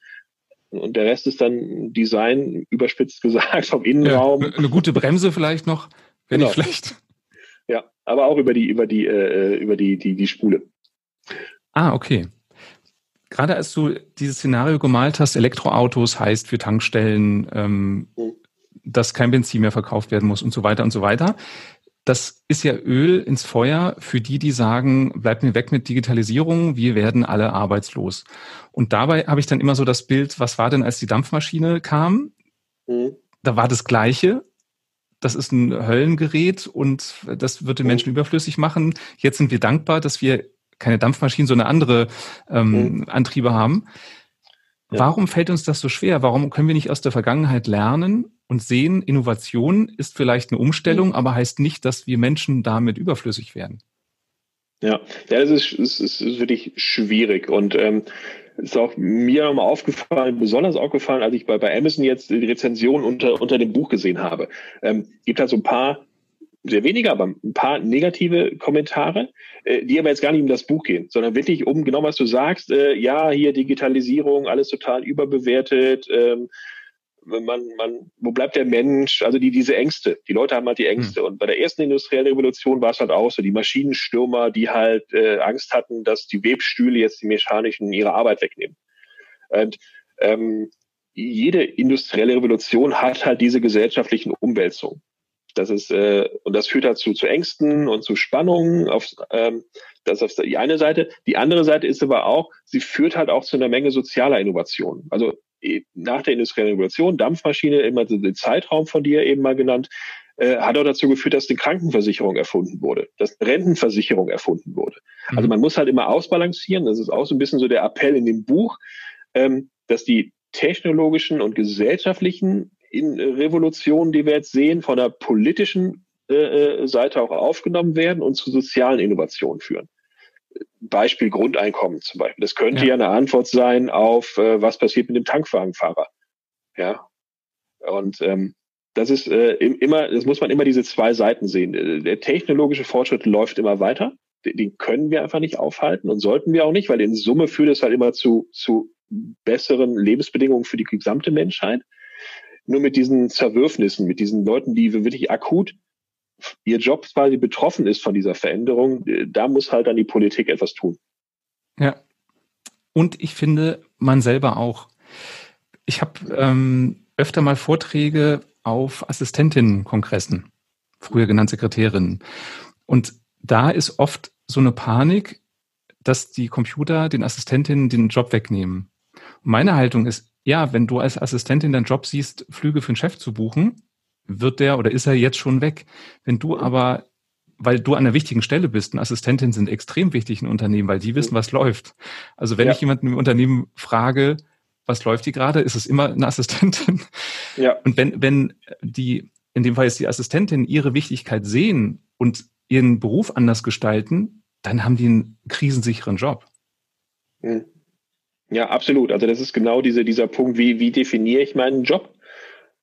Und der Rest ist dann Design, überspitzt gesagt, vom Innenraum. Ja, eine gute Bremse vielleicht noch, wenn genau. nicht schlecht. Ja, aber auch über die, über die, äh, über die, die, die Spule. Ah, okay. Gerade als du dieses Szenario gemalt hast, Elektroautos heißt für Tankstellen, ähm, mhm. dass kein Benzin mehr verkauft werden muss und so weiter und so weiter. Das ist ja Öl ins Feuer für die, die sagen, bleibt mir weg mit Digitalisierung, wir werden alle arbeitslos. Und dabei habe ich dann immer so das Bild, was war denn, als die Dampfmaschine kam? Mhm. Da war das Gleiche. Das ist ein Höllengerät und das wird den mhm. Menschen überflüssig machen. Jetzt sind wir dankbar, dass wir keine Dampfmaschinen, sondern andere ähm, mhm. Antriebe haben. Ja. Warum fällt uns das so schwer? Warum können wir nicht aus der Vergangenheit lernen und sehen, Innovation ist vielleicht eine Umstellung, mhm. aber heißt nicht, dass wir Menschen damit überflüssig werden? Ja, ja das ist, ist, ist wirklich schwierig und ähm, ist auch mir nochmal aufgefallen, besonders aufgefallen, als ich bei, bei Amazon jetzt die Rezension unter, unter dem Buch gesehen habe. Ähm, gibt halt so ein paar sehr wenige, aber ein paar negative Kommentare, äh, die aber jetzt gar nicht um das Buch gehen, sondern wirklich um genau was du sagst, äh, ja, hier Digitalisierung, alles total überbewertet, ähm, man, man, wo bleibt der Mensch? Also die, diese Ängste. Die Leute haben halt die Ängste. Mhm. Und bei der ersten industriellen Revolution war es halt auch so, die Maschinenstürmer, die halt äh, Angst hatten, dass die Webstühle jetzt die mechanischen ihre Arbeit wegnehmen. Und ähm, jede industrielle Revolution hat halt diese gesellschaftlichen Umwälzungen. Das ist, äh, und das führt dazu zu Ängsten und zu Spannungen auf, ähm, das ist auf die eine Seite. Die andere Seite ist aber auch, sie führt halt auch zu einer Menge sozialer Innovationen. Also äh, nach der industriellen Revolution, Dampfmaschine, immer den Zeitraum von dir eben mal genannt, äh, hat auch dazu geführt, dass die Krankenversicherung erfunden wurde, dass Rentenversicherung erfunden wurde. Mhm. Also man muss halt immer ausbalancieren. Das ist auch so ein bisschen so der Appell in dem Buch, ähm, dass die technologischen und gesellschaftlichen in Revolutionen, die wir jetzt sehen, von der politischen äh, äh, Seite auch aufgenommen werden und zu sozialen Innovationen führen. Beispiel Grundeinkommen zum Beispiel. Das könnte ja, ja eine Antwort sein auf, äh, was passiert mit dem Tankwagenfahrer. Ja. Und ähm, das ist äh, immer, das muss man immer diese zwei Seiten sehen. Äh, der technologische Fortschritt läuft immer weiter. Den können wir einfach nicht aufhalten und sollten wir auch nicht, weil in Summe führt es halt immer zu, zu besseren Lebensbedingungen für die gesamte Menschheit nur mit diesen Zerwürfnissen, mit diesen Leuten, die wirklich akut ihr Job quasi betroffen ist von dieser Veränderung, äh, da muss halt dann die Politik etwas tun. Ja. Und ich finde, man selber auch. Ich habe ähm, öfter mal Vorträge auf Assistentinnenkongressen, früher genannt Sekretärinnen. Und da ist oft so eine Panik, dass die Computer den Assistentinnen den Job wegnehmen. Und meine Haltung ist, ja, wenn du als Assistentin deinen Job siehst, Flüge für den Chef zu buchen, wird der oder ist er jetzt schon weg. Wenn du aber, weil du an einer wichtigen Stelle bist, und Assistentinnen sind extrem wichtig in Unternehmen, weil die wissen, was läuft. Also wenn ja. ich jemanden im Unternehmen frage, was läuft die gerade, ist es immer eine Assistentin. Ja. Und wenn, wenn die, in dem Fall ist die Assistentin ihre Wichtigkeit sehen und ihren Beruf anders gestalten, dann haben die einen krisensicheren Job. Hm. Ja, absolut. Also das ist genau diese, dieser Punkt, wie, wie definiere ich meinen Job?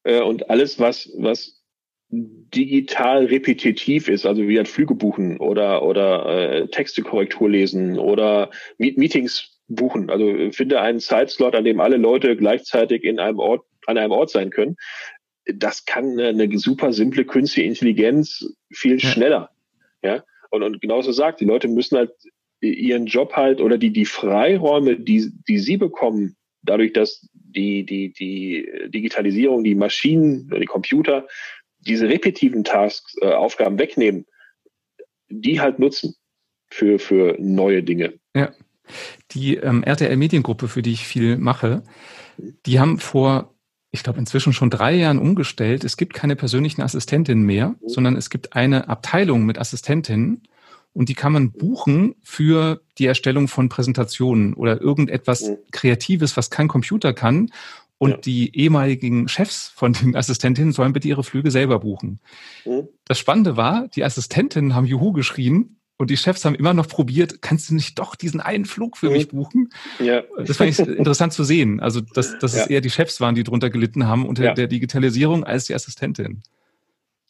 Äh, und alles, was, was digital repetitiv ist, also wie ein Flüge buchen oder, oder äh, Textekorrektur lesen oder Meet Meetings buchen. Also finde einen Zeitslot, an dem alle Leute gleichzeitig in einem Ort, an einem Ort sein können. Das kann eine, eine super simple künstliche Intelligenz viel ja. schneller. Ja. Und, und genauso sagt, die Leute müssen halt ihren Job halt oder die, die Freiräume, die, die sie bekommen, dadurch, dass die, die, die Digitalisierung, die Maschinen, die Computer diese repetitiven Tasks, äh, Aufgaben wegnehmen, die halt nutzen für, für neue Dinge. Ja. Die ähm, RTL Mediengruppe, für die ich viel mache, die haben vor, ich glaube, inzwischen schon drei Jahren umgestellt. Es gibt keine persönlichen Assistentinnen mehr, mhm. sondern es gibt eine Abteilung mit Assistentinnen und die kann man buchen für die Erstellung von Präsentationen oder irgendetwas mhm. Kreatives, was kein Computer kann. Und ja. die ehemaligen Chefs von den Assistentinnen sollen bitte ihre Flüge selber buchen. Mhm. Das Spannende war, die Assistentinnen haben Juhu geschrien und die Chefs haben immer noch probiert, kannst du nicht doch diesen einen Flug für mhm. mich buchen? Ja. Das fand ich interessant zu sehen. Also, dass, dass ja. es eher die Chefs waren, die drunter gelitten haben unter der Digitalisierung als die Assistentin.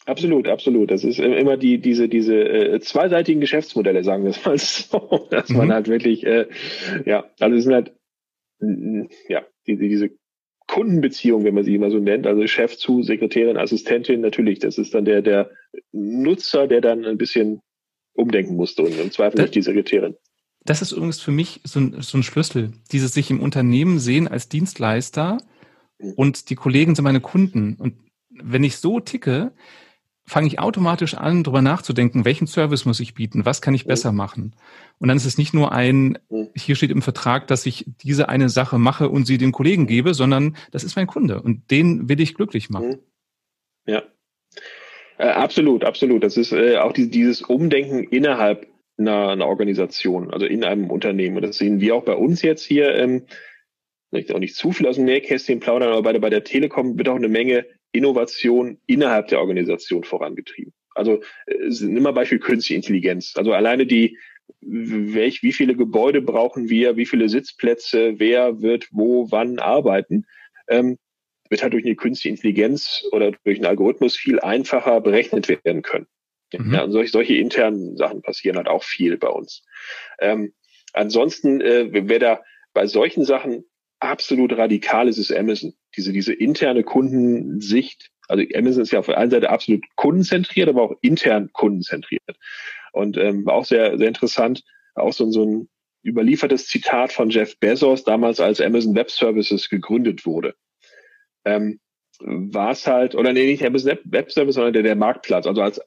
Absolut, absolut. Das ist immer die, diese, diese äh, zweiseitigen Geschäftsmodelle, sagen wir es mal so, dass mhm. man halt wirklich, äh, ja, also es sind halt, ja, die, diese Kundenbeziehung, wenn man sie immer so nennt, also Chef zu Sekretärin, Assistentin, natürlich, das ist dann der, der Nutzer, der dann ein bisschen umdenken musste und im Zweifel das, nicht die Sekretärin. Das ist übrigens für mich so ein, so ein Schlüssel, dieses sich im Unternehmen sehen als Dienstleister mhm. und die Kollegen sind meine Kunden. Und wenn ich so ticke, fange ich automatisch an, darüber nachzudenken, welchen Service muss ich bieten, was kann ich besser machen. Und dann ist es nicht nur ein, hier steht im Vertrag, dass ich diese eine Sache mache und sie dem Kollegen gebe, sondern das ist mein Kunde und den will ich glücklich machen. Ja. Äh, absolut, absolut. Das ist äh, auch die, dieses Umdenken innerhalb einer, einer, Organisation, also in einem Unternehmen. das sehen wir auch bei uns jetzt hier. Ähm, auch nicht zu viel aus dem Nähkästchen plaudern, aber bei der, bei der Telekom wird auch eine Menge Innovation innerhalb der Organisation vorangetrieben. Also äh, nimm mal Beispiel künstliche Intelligenz. Also alleine die, welch, wie viele Gebäude brauchen wir, wie viele Sitzplätze, wer wird wo, wann arbeiten, ähm, wird halt durch eine künstliche Intelligenz oder durch einen Algorithmus viel einfacher berechnet werden können. Mhm. Ja, und solche, solche internen Sachen passieren halt auch viel bei uns. Ähm, ansonsten, äh, wer da bei solchen Sachen absolut radikal ist, ist Amazon. Diese, diese interne Kundensicht. Also Amazon ist ja auf der einen Seite absolut kundenzentriert, aber auch intern kundenzentriert. Und ähm, war auch sehr, sehr interessant, auch so, so ein überliefertes Zitat von Jeff Bezos, damals als Amazon Web Services gegründet wurde. Ähm, war es halt, oder nee, nicht Amazon Web Service, sondern der, der Marktplatz. Also als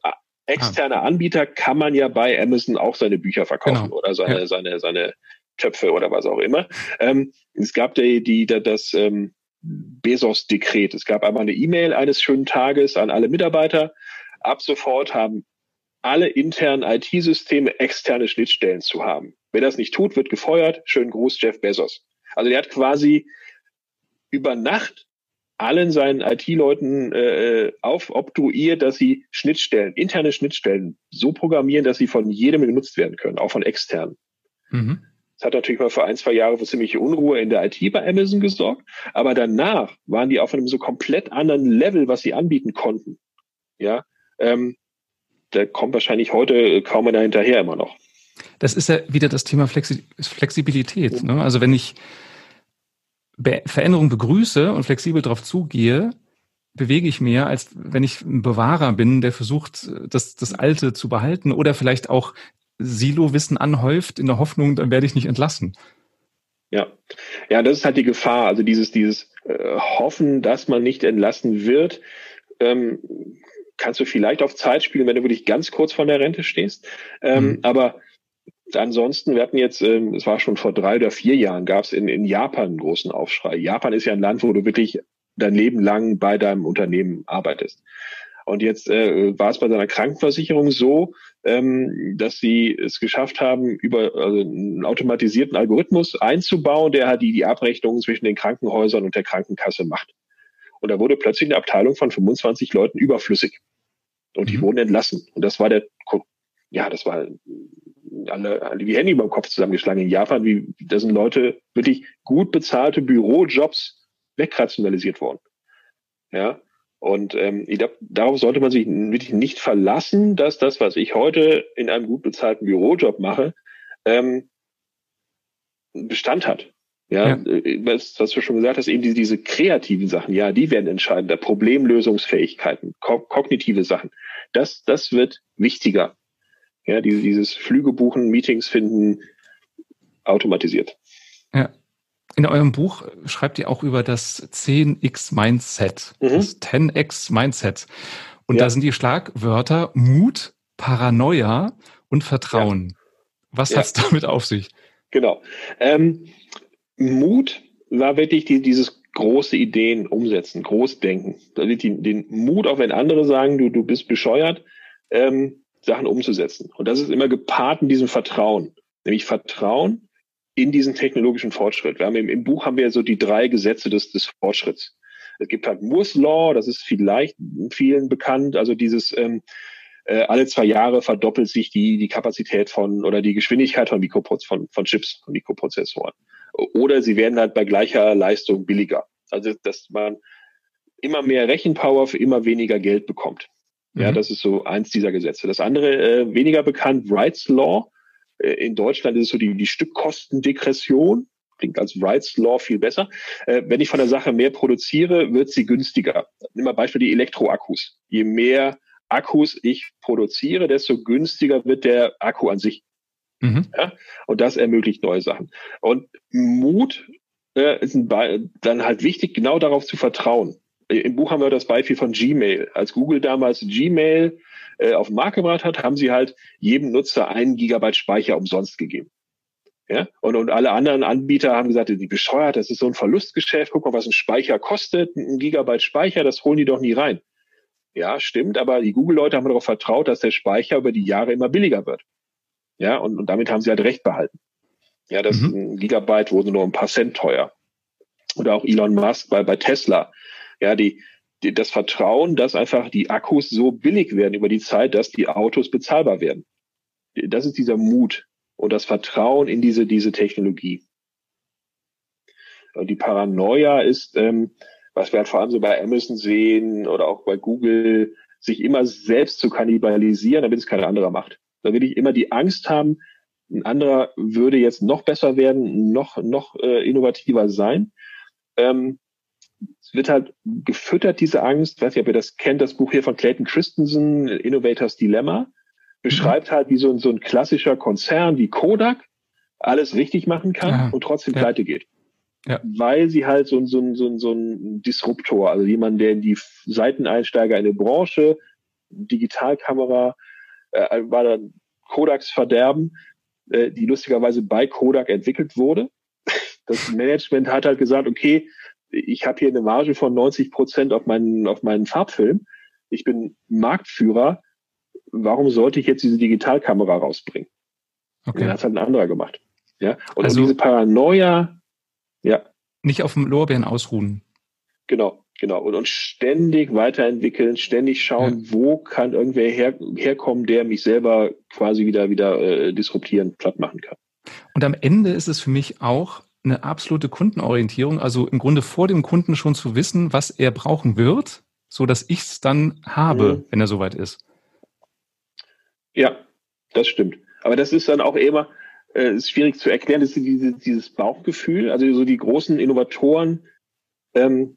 externer Anbieter kann man ja bei Amazon auch seine Bücher verkaufen genau. oder seine, ja. seine, seine Töpfe oder was auch immer. Ähm, es gab die, die, das ähm, Bezos-Dekret. Es gab einmal eine E-Mail eines schönen Tages an alle Mitarbeiter. Ab sofort haben alle internen IT-Systeme externe Schnittstellen zu haben. Wer das nicht tut, wird gefeuert. Schönen Gruß, Jeff Bezos. Also der hat quasi über Nacht allen seinen IT-Leuten äh, aufobtruiert, dass sie Schnittstellen, interne Schnittstellen so programmieren, dass sie von jedem genutzt werden können, auch von externen. Mhm. Hat natürlich mal für ein, zwei Jahre für ziemliche Unruhe in der IT bei Amazon gesorgt. Aber danach waren die auf einem so komplett anderen Level, was sie anbieten konnten. Ja, ähm, da kommt wahrscheinlich heute kaum einer hinterher immer noch. Das ist ja wieder das Thema Flexi Flexibilität. Ne? Also wenn ich Be Veränderung begrüße und flexibel darauf zugehe, bewege ich mehr, als wenn ich ein Bewahrer bin, der versucht, das, das Alte zu behalten oder vielleicht auch Silo-Wissen anhäuft, in der Hoffnung, dann werde ich nicht entlassen. Ja, ja, das ist halt die Gefahr. Also dieses, dieses äh, hoffen, dass man nicht entlassen wird. Ähm, kannst du vielleicht auf Zeit spielen, wenn du wirklich ganz kurz von der Rente stehst. Ähm, mhm. Aber ansonsten, wir hatten jetzt, ähm, es war schon vor drei oder vier Jahren, gab es in, in Japan einen großen Aufschrei. Japan ist ja ein Land, wo du wirklich dein Leben lang bei deinem Unternehmen arbeitest. Und jetzt äh, war es bei seiner Krankenversicherung so, ähm, dass sie es geschafft haben, über also einen automatisierten Algorithmus einzubauen, der halt die, die Abrechnungen zwischen den Krankenhäusern und der Krankenkasse macht. Und da wurde plötzlich eine Abteilung von 25 Leuten überflüssig. Und die mhm. wurden entlassen. Und das war der, ja, das war alle, alle wie Handy über dem Kopf zusammengeschlagen in Japan, wie, da sind Leute wirklich gut bezahlte Bürojobs wegrationalisiert worden. Ja, und ähm, ich glaube, darauf sollte man sich wirklich nicht verlassen, dass das, was ich heute in einem gut bezahlten Bürojob mache, ähm, Bestand hat. Ja, ja. Äh, was, was du schon gesagt hast, eben diese, diese kreativen Sachen, ja, die werden entscheidender. Problemlösungsfähigkeiten, ko kognitive Sachen. Das, das wird wichtiger. Ja, diese, dieses Flüge buchen, Meetings finden, automatisiert. Ja. In eurem Buch schreibt ihr auch über das 10x Mindset, mhm. das 10x Mindset. Und ja. da sind die Schlagwörter Mut, Paranoia und Vertrauen. Ja. Was ja. hat es damit auf sich? Genau. Ähm, Mut war wirklich die, dieses große Ideen umsetzen, Großdenken. Den, den Mut, auch wenn andere sagen, du, du bist bescheuert, ähm, Sachen umzusetzen. Und das ist immer gepaart in diesem Vertrauen. Nämlich Vertrauen, in diesen technologischen Fortschritt. Wir haben im, im Buch haben wir so die drei Gesetze des, des Fortschritts. Es gibt halt Moore's Law, das ist vielleicht vielen bekannt, also dieses ähm, äh, alle zwei Jahre verdoppelt sich die, die Kapazität von oder die Geschwindigkeit von, Mikroproz von, von Chips, von Mikroprozessoren. Oder sie werden halt bei gleicher Leistung billiger. Also dass man immer mehr Rechenpower für immer weniger Geld bekommt. Ja, mhm. das ist so eins dieser Gesetze. Das andere, äh, weniger bekannt, Wrights Law. Äh, in Deutschland ist es so die, die Stückkostendegression. Klingt als Wrights Law viel besser. Äh, wenn ich von der Sache mehr produziere, wird sie günstiger. Nimm mal Beispiel die Elektroakkus. Je mehr Akkus ich produziere, desto günstiger wird der Akku an sich. Mhm. Ja? Und das ermöglicht neue Sachen. Und Mut äh, ist ein dann halt wichtig, genau darauf zu vertrauen. Im Buch haben wir das Beispiel von Gmail. Als Google damals Gmail äh, auf den Markt gebracht hat, haben sie halt jedem Nutzer einen Gigabyte Speicher umsonst gegeben. Ja? Und, und alle anderen Anbieter haben gesagt, die bescheuert, das ist so ein Verlustgeschäft, guck mal, was ein Speicher kostet, ein Gigabyte Speicher, das holen die doch nie rein. Ja, stimmt, aber die Google-Leute haben darauf vertraut, dass der Speicher über die Jahre immer billiger wird. Ja, und, und damit haben sie halt recht behalten. Ja, das mhm. ein Gigabyte wurde nur ein paar Cent teuer. Oder auch Elon Musk bei, bei Tesla. Ja, die, das Vertrauen, dass einfach die Akkus so billig werden über die Zeit, dass die Autos bezahlbar werden. Das ist dieser Mut und das Vertrauen in diese, diese Technologie. Und die Paranoia ist, ähm, was wir halt vor allem so bei Amazon sehen oder auch bei Google, sich immer selbst zu kannibalisieren, damit es kein anderer macht. Da will ich immer die Angst haben, ein anderer würde jetzt noch besser werden, noch, noch äh, innovativer sein. Ähm, wird halt gefüttert, diese Angst. Ich weiß nicht, ob ihr das kennt, das Buch hier von Clayton Christensen, Innovators Dilemma, beschreibt halt, wie so ein, so ein klassischer Konzern wie Kodak alles richtig machen kann ja. und trotzdem ja. pleite geht. Ja. Weil sie halt so, so, so, so ein Disruptor, also jemand, der in die Seiteneinsteiger in der Branche, Digitalkamera, äh, war dann Kodaks Verderben, äh, die lustigerweise bei Kodak entwickelt wurde. Das Management hat halt gesagt, okay, ich habe hier eine Marge von 90 Prozent auf meinen, auf meinen Farbfilm. Ich bin Marktführer. Warum sollte ich jetzt diese Digitalkamera rausbringen? Okay. Dann hat halt ein anderer gemacht. Ja. Und also, diese Paranoia, ja. Nicht auf dem Lorbeeren ausruhen. Genau, genau. Und, und ständig weiterentwickeln, ständig schauen, ja. wo kann irgendwer her, herkommen, der mich selber quasi wieder, wieder äh, disruptieren, platt machen kann. Und am Ende ist es für mich auch eine absolute Kundenorientierung, also im Grunde vor dem Kunden schon zu wissen, was er brauchen wird, so dass ich es dann habe, mhm. wenn er soweit ist. Ja, das stimmt. Aber das ist dann auch immer äh, schwierig zu erklären, das ist diese, dieses Bauchgefühl. Also so die großen Innovatoren ähm,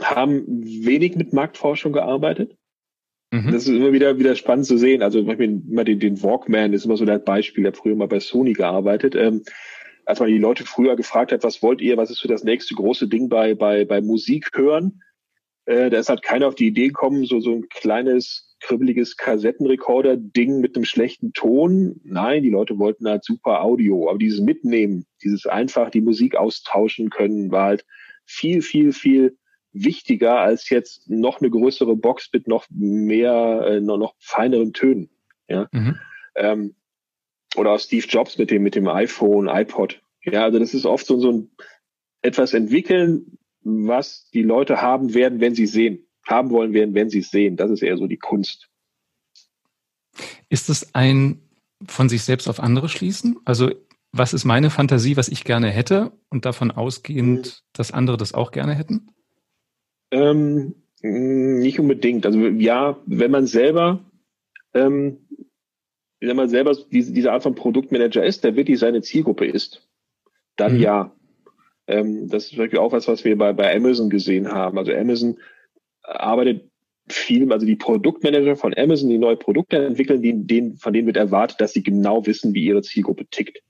haben wenig mit Marktforschung gearbeitet. Mhm. Das ist immer wieder wieder spannend zu sehen. Also ich meine, immer den, den Walkman ist immer so das Beispiel, der früher mal bei Sony gearbeitet. Ähm, als man die Leute früher gefragt hat, was wollt ihr, was ist für das nächste große Ding bei, bei, bei Musik hören, äh, da ist halt keiner auf die Idee gekommen, so, so ein kleines, kribbeliges Kassettenrekorder-Ding mit einem schlechten Ton. Nein, die Leute wollten halt super Audio. Aber dieses Mitnehmen, dieses einfach die Musik austauschen können, war halt viel, viel, viel wichtiger als jetzt noch eine größere Box mit noch mehr, äh, noch, noch feineren Tönen. Ja. Mhm. Ähm, oder auch Steve Jobs mit dem, mit dem iPhone, iPod. Ja, also das ist oft so, so ein etwas entwickeln, was die Leute haben werden, wenn sie sehen. Haben wollen werden, wenn sie es sehen. Das ist eher so die Kunst. Ist es ein von sich selbst auf andere schließen? Also was ist meine Fantasie, was ich gerne hätte und davon ausgehend, mhm. dass andere das auch gerne hätten? Ähm, nicht unbedingt. Also ja, wenn man selber, ähm, wenn man selber diese, diese Art von Produktmanager ist, der wirklich seine Zielgruppe ist, dann mhm. ja. Ähm, das ist wirklich auch was, was wir bei, bei Amazon gesehen haben. Also Amazon arbeitet viel, also die Produktmanager von Amazon, die neue Produkte entwickeln, die, denen, von denen wird erwartet, dass sie genau wissen, wie ihre Zielgruppe tickt.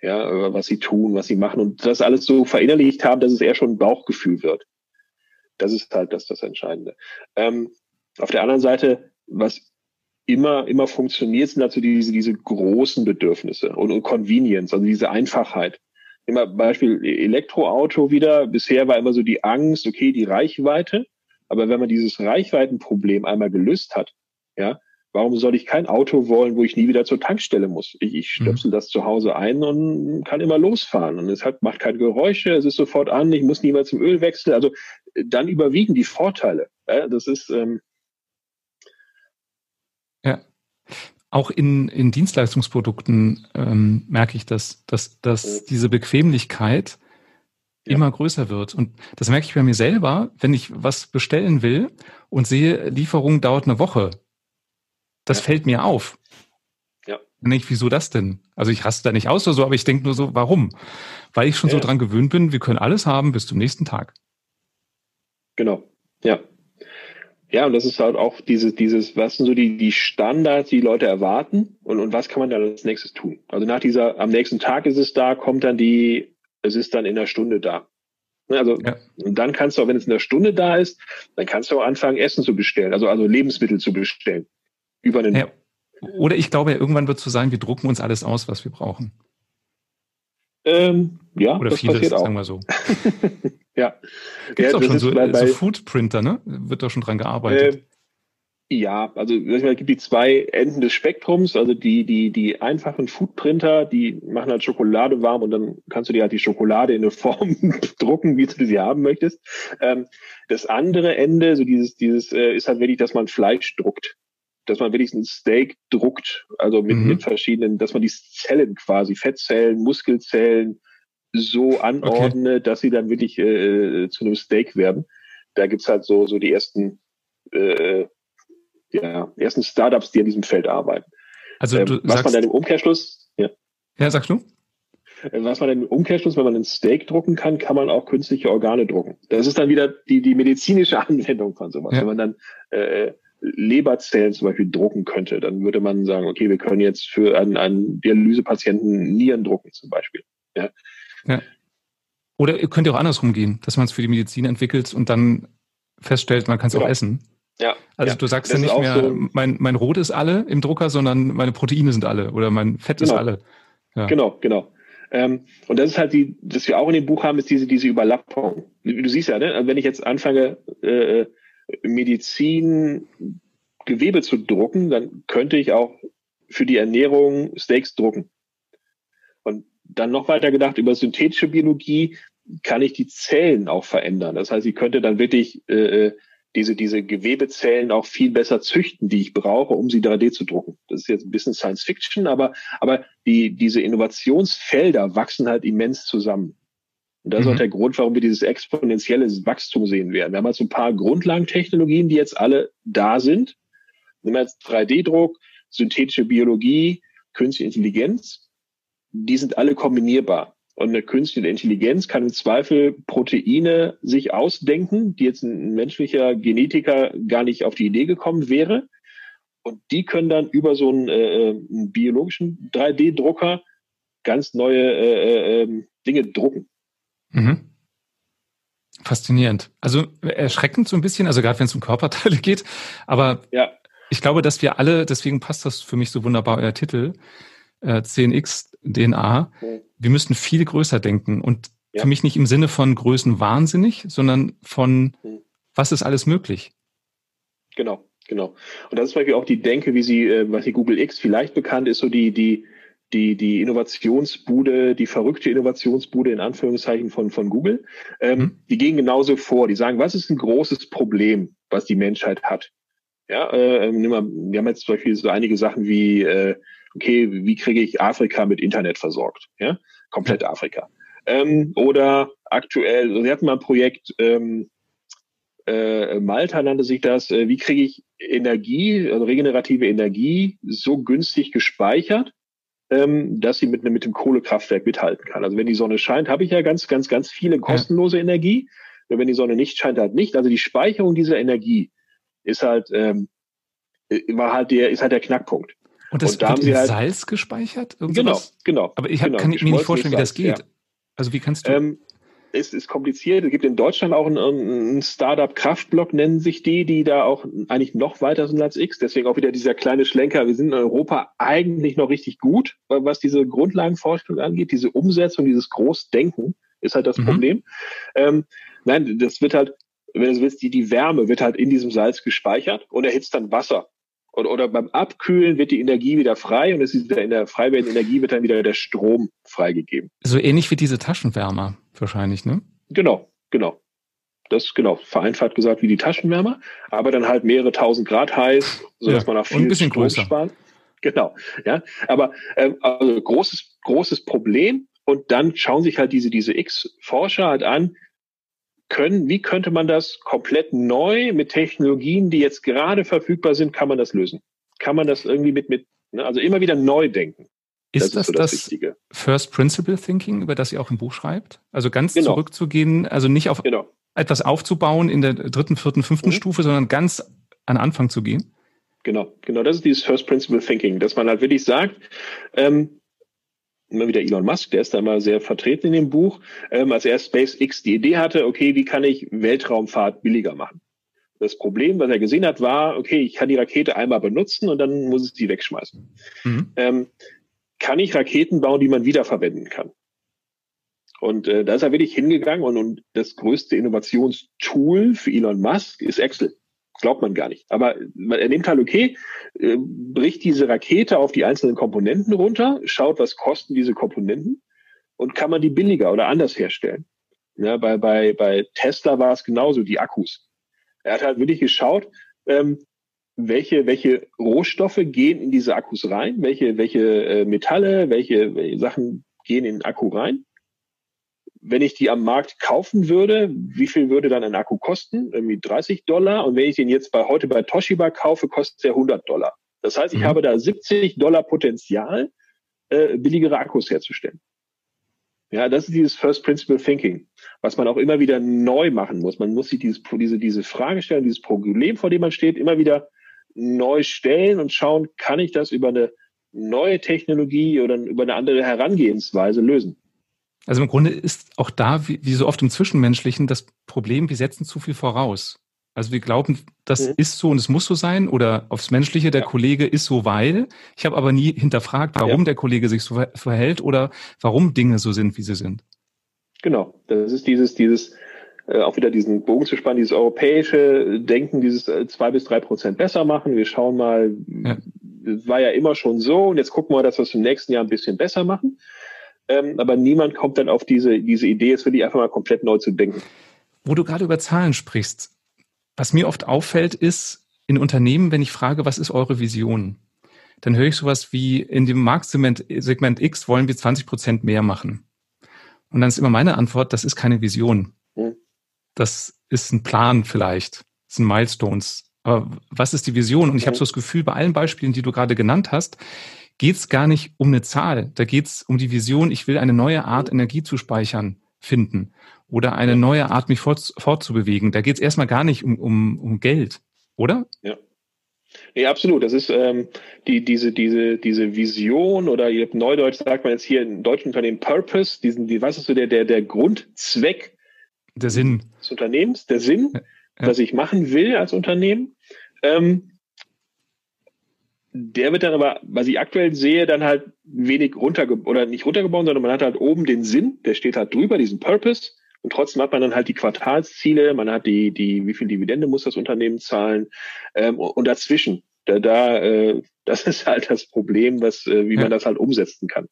Ja, was sie tun, was sie machen und das alles so verinnerlicht haben, dass es eher schon ein Bauchgefühl wird. Das ist halt das, das Entscheidende. Ähm, auf der anderen Seite, was immer, immer funktioniert, sind dazu diese, diese großen Bedürfnisse und, und Convenience, also diese Einfachheit immer Beispiel Elektroauto wieder. Bisher war immer so die Angst, okay, die Reichweite. Aber wenn man dieses Reichweitenproblem einmal gelöst hat, ja, warum soll ich kein Auto wollen, wo ich nie wieder zur Tankstelle muss? Ich, ich mhm. stöpsel mhm. das zu Hause ein und kann immer losfahren. Und es hat, macht keine Geräusche, es ist sofort an, ich muss niemals zum Ölwechsel. Also dann überwiegen die Vorteile. Ja, das ist ähm, ja auch in, in Dienstleistungsprodukten ähm, merke ich, dass, dass, dass diese Bequemlichkeit ja. immer größer wird. Und das merke ich bei mir selber, wenn ich was bestellen will und sehe, Lieferung dauert eine Woche. Das ja. fällt mir auf. Ja. Dann denke ich, wieso das denn? Also ich raste da nicht aus oder so, aber ich denke nur so, warum? Weil ich schon ja. so dran gewöhnt bin, wir können alles haben bis zum nächsten Tag. Genau. Ja. Ja, und das ist halt auch dieses, dieses, was sind so die, die Standards, die Leute erwarten und, und was kann man dann als nächstes tun? Also nach dieser, am nächsten Tag ist es da, kommt dann die, es ist dann in einer Stunde da. Ne, also, ja. und dann kannst du auch, wenn es in einer Stunde da ist, dann kannst du auch anfangen, Essen zu bestellen, also, also Lebensmittel zu bestellen. Über einen. Ja. Oder ich glaube, irgendwann wird es so sein, wir drucken uns alles aus, was wir brauchen. Ähm, ja, Oder das vieles, passiert auch. sagen wir so. Ja. Gibt es ja, auch schon so, bei, so Foodprinter, ne? Wird da schon dran gearbeitet? Äh, ja, also es gibt die zwei Enden des Spektrums, also die, die, die einfachen Foodprinter, die machen halt Schokolade warm und dann kannst du dir halt die Schokolade in eine Form drucken, wie du sie haben möchtest. Ähm, das andere Ende, so dieses, dieses, äh, ist halt wirklich, dass man Fleisch druckt. Dass man wirklich ein Steak druckt, also mit, mhm. mit verschiedenen, dass man die Zellen quasi, Fettzellen, Muskelzellen, so anordne, okay. dass sie dann wirklich äh, zu einem Steak werden. Da gibt's halt so, so die ersten, äh, ja, ersten Startups, die an diesem Feld arbeiten. Also ähm, was sagst, man dann im Umkehrschluss, ja. Ja, sagst du? Äh, was man dann im Umkehrschluss, wenn man ein Steak drucken kann, kann man auch künstliche Organe drucken. Das ist dann wieder die, die medizinische Anwendung von sowas. Ja. Wenn man dann äh, Leberzellen zum Beispiel drucken könnte, dann würde man sagen, okay, wir können jetzt für einen, einen Dialysepatienten Nieren drucken zum Beispiel. Ja. Ja. Oder ihr könnt ja auch andersrum gehen, dass man es für die Medizin entwickelt und dann feststellt, man kann es genau. auch essen. Ja. Also ja. du sagst das ja nicht mehr, so mein, mein Rot ist alle im Drucker, sondern meine Proteine sind alle oder mein Fett genau. ist alle. Ja. Genau, genau. Ähm, und das ist halt die, das wir auch in dem Buch haben, ist diese, diese Überlappung. Du siehst ja, ne? wenn ich jetzt anfange, äh, Medizin Gewebe zu drucken, dann könnte ich auch für die Ernährung Steaks drucken. Und dann noch weiter gedacht, über synthetische Biologie kann ich die Zellen auch verändern. Das heißt, ich könnte dann wirklich äh, diese, diese Gewebezellen auch viel besser züchten, die ich brauche, um sie 3D zu drucken. Das ist jetzt ein bisschen Science Fiction, aber, aber die, diese Innovationsfelder wachsen halt immens zusammen. Und das mhm. ist auch mhm. der Grund, warum wir dieses exponentielle Wachstum sehen werden. Wir haben halt so ein paar Grundlagentechnologien, die jetzt alle da sind. Nehmen wir jetzt 3D-Druck, synthetische Biologie, künstliche Intelligenz die sind alle kombinierbar. Und eine künstliche Intelligenz kann im Zweifel Proteine sich ausdenken, die jetzt ein menschlicher Genetiker gar nicht auf die Idee gekommen wäre. Und die können dann über so einen, äh, einen biologischen 3D-Drucker ganz neue äh, äh, ähm, Dinge drucken. Mhm. Faszinierend. Also erschreckend so ein bisschen, also gerade wenn es um Körperteile geht. Aber ja. ich glaube, dass wir alle, deswegen passt das für mich so wunderbar, euer Titel, äh, 10x DNA. Mhm. Wir müssten viel größer denken. Und ja. für mich nicht im Sinne von Größen wahnsinnig, sondern von mhm. was ist alles möglich. Genau, genau. Und das ist zum Beispiel auch die Denke, wie sie, äh, was die Google X vielleicht bekannt ist, so die, die, die, die Innovationsbude, die verrückte Innovationsbude in Anführungszeichen von, von Google, ähm, mhm. die gehen genauso vor. Die sagen, was ist ein großes Problem, was die Menschheit hat? Ja, äh, nimm mal, wir haben jetzt zum Beispiel so einige Sachen wie, äh, okay, wie kriege ich Afrika mit Internet versorgt? Ja, komplett Afrika. Ähm, oder aktuell, also sie hatten mal ein Projekt, ähm, äh, Malta nannte sich das, äh, wie kriege ich Energie, also regenerative Energie so günstig gespeichert, ähm, dass sie mit, mit dem Kohlekraftwerk mithalten kann. Also wenn die Sonne scheint, habe ich ja ganz, ganz, ganz viele kostenlose ja. Energie. Und wenn die Sonne nicht scheint, halt nicht. Also die Speicherung dieser Energie ist halt, ähm, war halt der, ist halt der Knackpunkt. Und das und da wird haben in halt, Salz gespeichert? Genau, genau. Aber ich hab, genau, kann mir nicht vorstellen, wie das geht. Ja. Also wie kannst du? Ähm, es ist kompliziert. Es gibt in Deutschland auch ein, ein Startup Kraftblock, nennen sich die, die da auch eigentlich noch weiter sind als X. Deswegen auch wieder dieser kleine Schlenker. Wir sind in Europa eigentlich noch richtig gut, was diese Grundlagenforschung angeht. Diese Umsetzung, dieses Großdenken ist halt das mhm. Problem. Ähm, nein, das wird halt, wenn du willst, die, die Wärme wird halt in diesem Salz gespeichert und erhitzt dann Wasser. Oder, oder beim Abkühlen wird die Energie wieder frei und es ist in der frei werdenden Energie wird dann wieder der Strom freigegeben. So ähnlich wie diese Taschenwärmer wahrscheinlich, ne? Genau, genau. Das genau, vereinfacht gesagt wie die Taschenwärmer, aber dann halt mehrere tausend Grad heiß, sodass ja, man auch viel ein bisschen Strom größer. spart. Genau, ja. Aber ähm, also großes, großes Problem. Und dann schauen sich halt diese, diese X-Forscher halt an, können, wie könnte man das komplett neu mit Technologien, die jetzt gerade verfügbar sind, kann man das lösen? Kann man das irgendwie mit, mit ne? also immer wieder neu denken? Ist das, das, so das, das First Principle Thinking, über das ihr auch im Buch schreibt? Also ganz genau. zurückzugehen, also nicht auf genau. etwas aufzubauen in der dritten, vierten, fünften mhm. Stufe, sondern ganz an Anfang zu gehen? Genau, genau, das ist dieses First Principle Thinking, dass man halt wirklich sagt, ähm, immer wieder Elon Musk, der ist da mal sehr vertreten in dem Buch, ähm, als er SpaceX die Idee hatte, okay, wie kann ich Weltraumfahrt billiger machen? Das Problem, was er gesehen hat, war, okay, ich kann die Rakete einmal benutzen und dann muss ich sie wegschmeißen. Mhm. Ähm, kann ich Raketen bauen, die man wiederverwenden kann? Und äh, da ist er wirklich hingegangen und, und das größte Innovationstool für Elon Musk ist Excel. Glaubt man gar nicht. Aber er nimmt halt, okay, äh, bricht diese Rakete auf die einzelnen Komponenten runter, schaut, was kosten diese Komponenten und kann man die billiger oder anders herstellen. Ja, bei, bei, bei Tesla war es genauso, die Akkus. Er hat halt wirklich geschaut, ähm, welche, welche Rohstoffe gehen in diese Akkus rein, welche, welche äh, Metalle, welche, welche Sachen gehen in den Akku rein wenn ich die am Markt kaufen würde, wie viel würde dann ein Akku kosten? Irgendwie 30 Dollar. Und wenn ich den jetzt bei heute bei Toshiba kaufe, kostet er 100 Dollar. Das heißt, ich mhm. habe da 70 Dollar Potenzial, äh, billigere Akkus herzustellen. Ja, das ist dieses First Principle Thinking, was man auch immer wieder neu machen muss. Man muss sich dieses, diese, diese Frage stellen, dieses Problem, vor dem man steht, immer wieder neu stellen und schauen, kann ich das über eine neue Technologie oder über eine andere Herangehensweise lösen? Also im Grunde ist auch da, wie, wie so oft im Zwischenmenschlichen, das Problem, wir setzen zu viel voraus. Also wir glauben, das mhm. ist so und es muss so sein oder aufs Menschliche, der ja. Kollege ist so, weil. Ich habe aber nie hinterfragt, warum ja. der Kollege sich so verhält oder warum Dinge so sind, wie sie sind. Genau, das ist dieses, dieses, äh, auch wieder diesen Bogen zu spannen, dieses europäische Denken, dieses äh, zwei bis drei Prozent besser machen. Wir schauen mal, ja. war ja immer schon so und jetzt gucken wir, dass wir es im nächsten Jahr ein bisschen besser machen. Ähm, aber niemand kommt dann auf diese, diese Idee, es wirklich einfach mal komplett neu zu denken. Wo du gerade über Zahlen sprichst, was mir oft auffällt, ist in Unternehmen, wenn ich frage, was ist eure Vision? Dann höre ich sowas wie, in dem Marktsegment Segment X wollen wir 20 Prozent mehr machen. Und dann ist immer meine Antwort, das ist keine Vision. Hm. Das ist ein Plan vielleicht. Das sind Milestones. Aber was ist die Vision? Und ich habe so das Gefühl, bei allen Beispielen, die du gerade genannt hast, geht es gar nicht um eine Zahl. Da geht es um die Vision, ich will eine neue Art, Energie zu speichern, finden oder eine neue Art, mich fort, fortzubewegen. Da geht es erstmal gar nicht um, um, um Geld, oder? Ja. Nee, absolut. Das ist ähm, die, diese, diese, diese Vision oder Neudeutsch sagt man jetzt hier in deutschen Unternehmen Purpose, diesen, die, was ist so der, der, der Grundzweck der Sinn des Unternehmens, der Sinn, ja. was ich machen will als Unternehmen. Ähm, der wird dann aber, was ich aktuell sehe, dann halt wenig runter oder nicht runtergebaut, sondern man hat halt oben den Sinn, der steht halt drüber, diesen Purpose. Und trotzdem hat man dann halt die Quartalsziele, man hat die, die, wie viel Dividende muss das Unternehmen zahlen ähm, und dazwischen. Da, da, äh, das ist halt das Problem, was, äh, wie ja. man das halt umsetzen kann.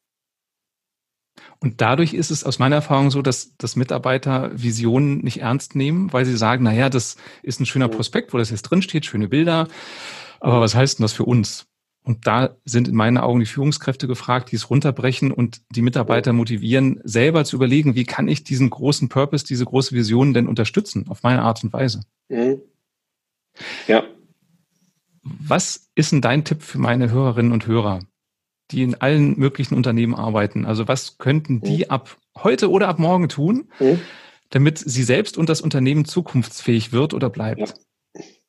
Und dadurch ist es aus meiner Erfahrung so, dass, dass Mitarbeiter Visionen nicht ernst nehmen, weil sie sagen, naja, das ist ein schöner Prospekt, wo das jetzt drinsteht, schöne Bilder. Aber was heißt denn das für uns? Und da sind in meinen Augen die Führungskräfte gefragt, die es runterbrechen und die Mitarbeiter motivieren, selber zu überlegen, wie kann ich diesen großen Purpose, diese große Vision denn unterstützen, auf meine Art und Weise. Mhm. Ja. Was ist denn dein Tipp für meine Hörerinnen und Hörer, die in allen möglichen Unternehmen arbeiten? Also was könnten die mhm. ab heute oder ab morgen tun, mhm. damit sie selbst und das Unternehmen zukunftsfähig wird oder bleibt?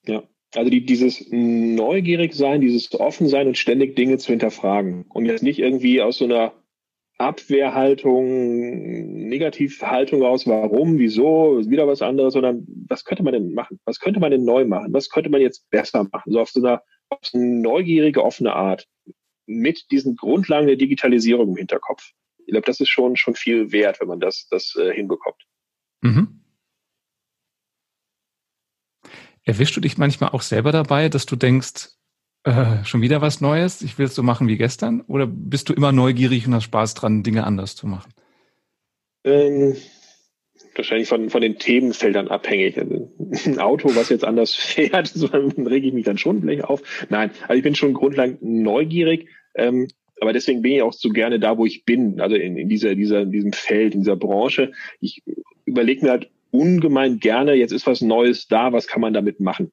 Ja. ja. Also die, dieses neugierig sein, dieses offen sein und ständig Dinge zu hinterfragen und jetzt nicht irgendwie aus so einer Abwehrhaltung, Negativhaltung raus, warum, wieso, wieder was anderes, sondern was könnte man denn machen? Was könnte man denn neu machen? Was könnte man jetzt besser machen? So auf so einer, auf so eine neugierige, offene Art mit diesen Grundlagen der Digitalisierung im Hinterkopf. Ich glaube, das ist schon, schon viel wert, wenn man das, das äh, hinbekommt. Mhm. Erwischst du dich manchmal auch selber dabei, dass du denkst, äh, schon wieder was Neues, ich will es so machen wie gestern? Oder bist du immer neugierig und hast Spaß dran, Dinge anders zu machen? Ähm, wahrscheinlich von, von den Themenfeldern abhängig. Also ein Auto, was jetzt anders fährt, so, dann rege ich mich dann schon vielleicht auf. Nein, also ich bin schon grundlegend neugierig. Ähm, aber deswegen bin ich auch so gerne da, wo ich bin, also in, in dieser, dieser, in diesem Feld, in dieser Branche. Ich überlege mir halt ungemein gerne, jetzt ist was Neues da, was kann man damit machen?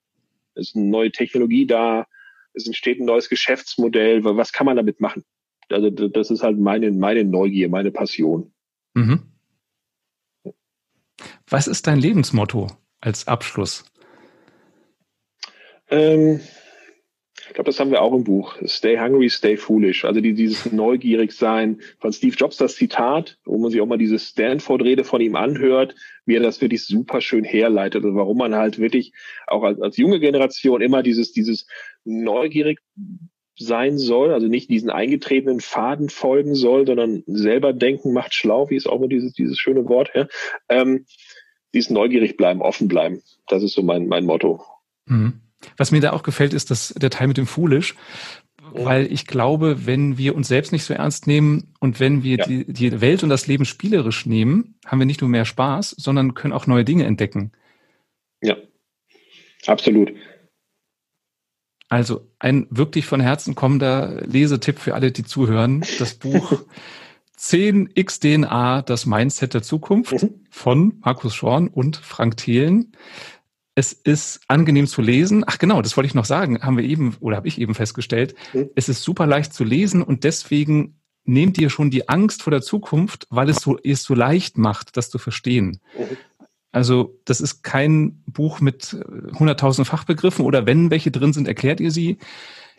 Es ist eine neue Technologie da, es entsteht ein neues Geschäftsmodell, was kann man damit machen? Also das ist halt meine, meine Neugier, meine Passion. Mhm. Was ist dein Lebensmotto als Abschluss? Ähm, ich glaube, das haben wir auch im Buch. Stay hungry, stay foolish. Also die, dieses neugierig sein von Steve Jobs, das Zitat, wo man sich auch mal diese Stanford-Rede von ihm anhört, wie er das wirklich super schön herleitet und warum man halt wirklich auch als, als junge Generation immer dieses, dieses neugierig sein soll, also nicht diesen eingetretenen Faden folgen soll, sondern selber denken macht schlau, wie ist auch immer dieses, dieses schöne Wort, ja. Ähm, dieses neugierig bleiben, offen bleiben. Das ist so mein, mein Motto. Mhm. Was mir da auch gefällt, ist dass der Teil mit dem Foolish, weil ich glaube, wenn wir uns selbst nicht so ernst nehmen und wenn wir ja. die, die Welt und das Leben spielerisch nehmen, haben wir nicht nur mehr Spaß, sondern können auch neue Dinge entdecken. Ja, absolut. Also ein wirklich von Herzen kommender Lesetipp für alle, die zuhören. Das Buch 10 XDNA, das Mindset der Zukunft mhm. von Markus Schorn und Frank Thelen. Es ist angenehm zu lesen. Ach genau, das wollte ich noch sagen, haben wir eben oder habe ich eben festgestellt. Mhm. Es ist super leicht zu lesen und deswegen nehmt ihr schon die Angst vor der Zukunft, weil es so es so leicht macht, das zu verstehen. Mhm. Also das ist kein Buch mit 100.000 Fachbegriffen oder wenn welche drin sind, erklärt ihr sie.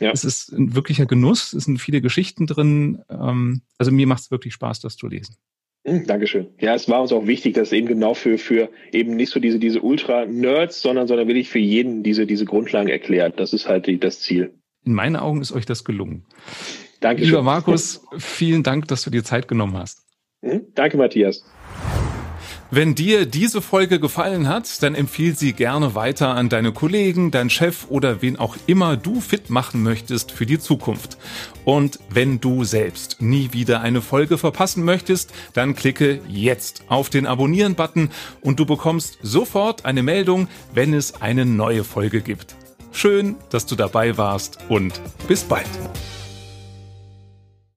Ja. Es ist ein wirklicher Genuss, es sind viele Geschichten drin. Ähm, also mir macht es wirklich Spaß, das zu lesen. Hm, Dankeschön. Ja, es war uns auch wichtig, dass eben genau für, für eben nicht so diese, diese Ultra-Nerds, sondern, sondern wirklich für jeden diese, diese Grundlagen erklärt. Das ist halt die, das Ziel. In meinen Augen ist euch das gelungen. Dankeschön. Lieber Markus, vielen Dank, dass du dir Zeit genommen hast. Hm, danke, Matthias. Wenn dir diese Folge gefallen hat, dann empfiehl sie gerne weiter an deine Kollegen, dein Chef oder wen auch immer du fit machen möchtest für die Zukunft. Und wenn du selbst nie wieder eine Folge verpassen möchtest, dann klicke jetzt auf den Abonnieren-Button und du bekommst sofort eine Meldung, wenn es eine neue Folge gibt. Schön, dass du dabei warst und bis bald.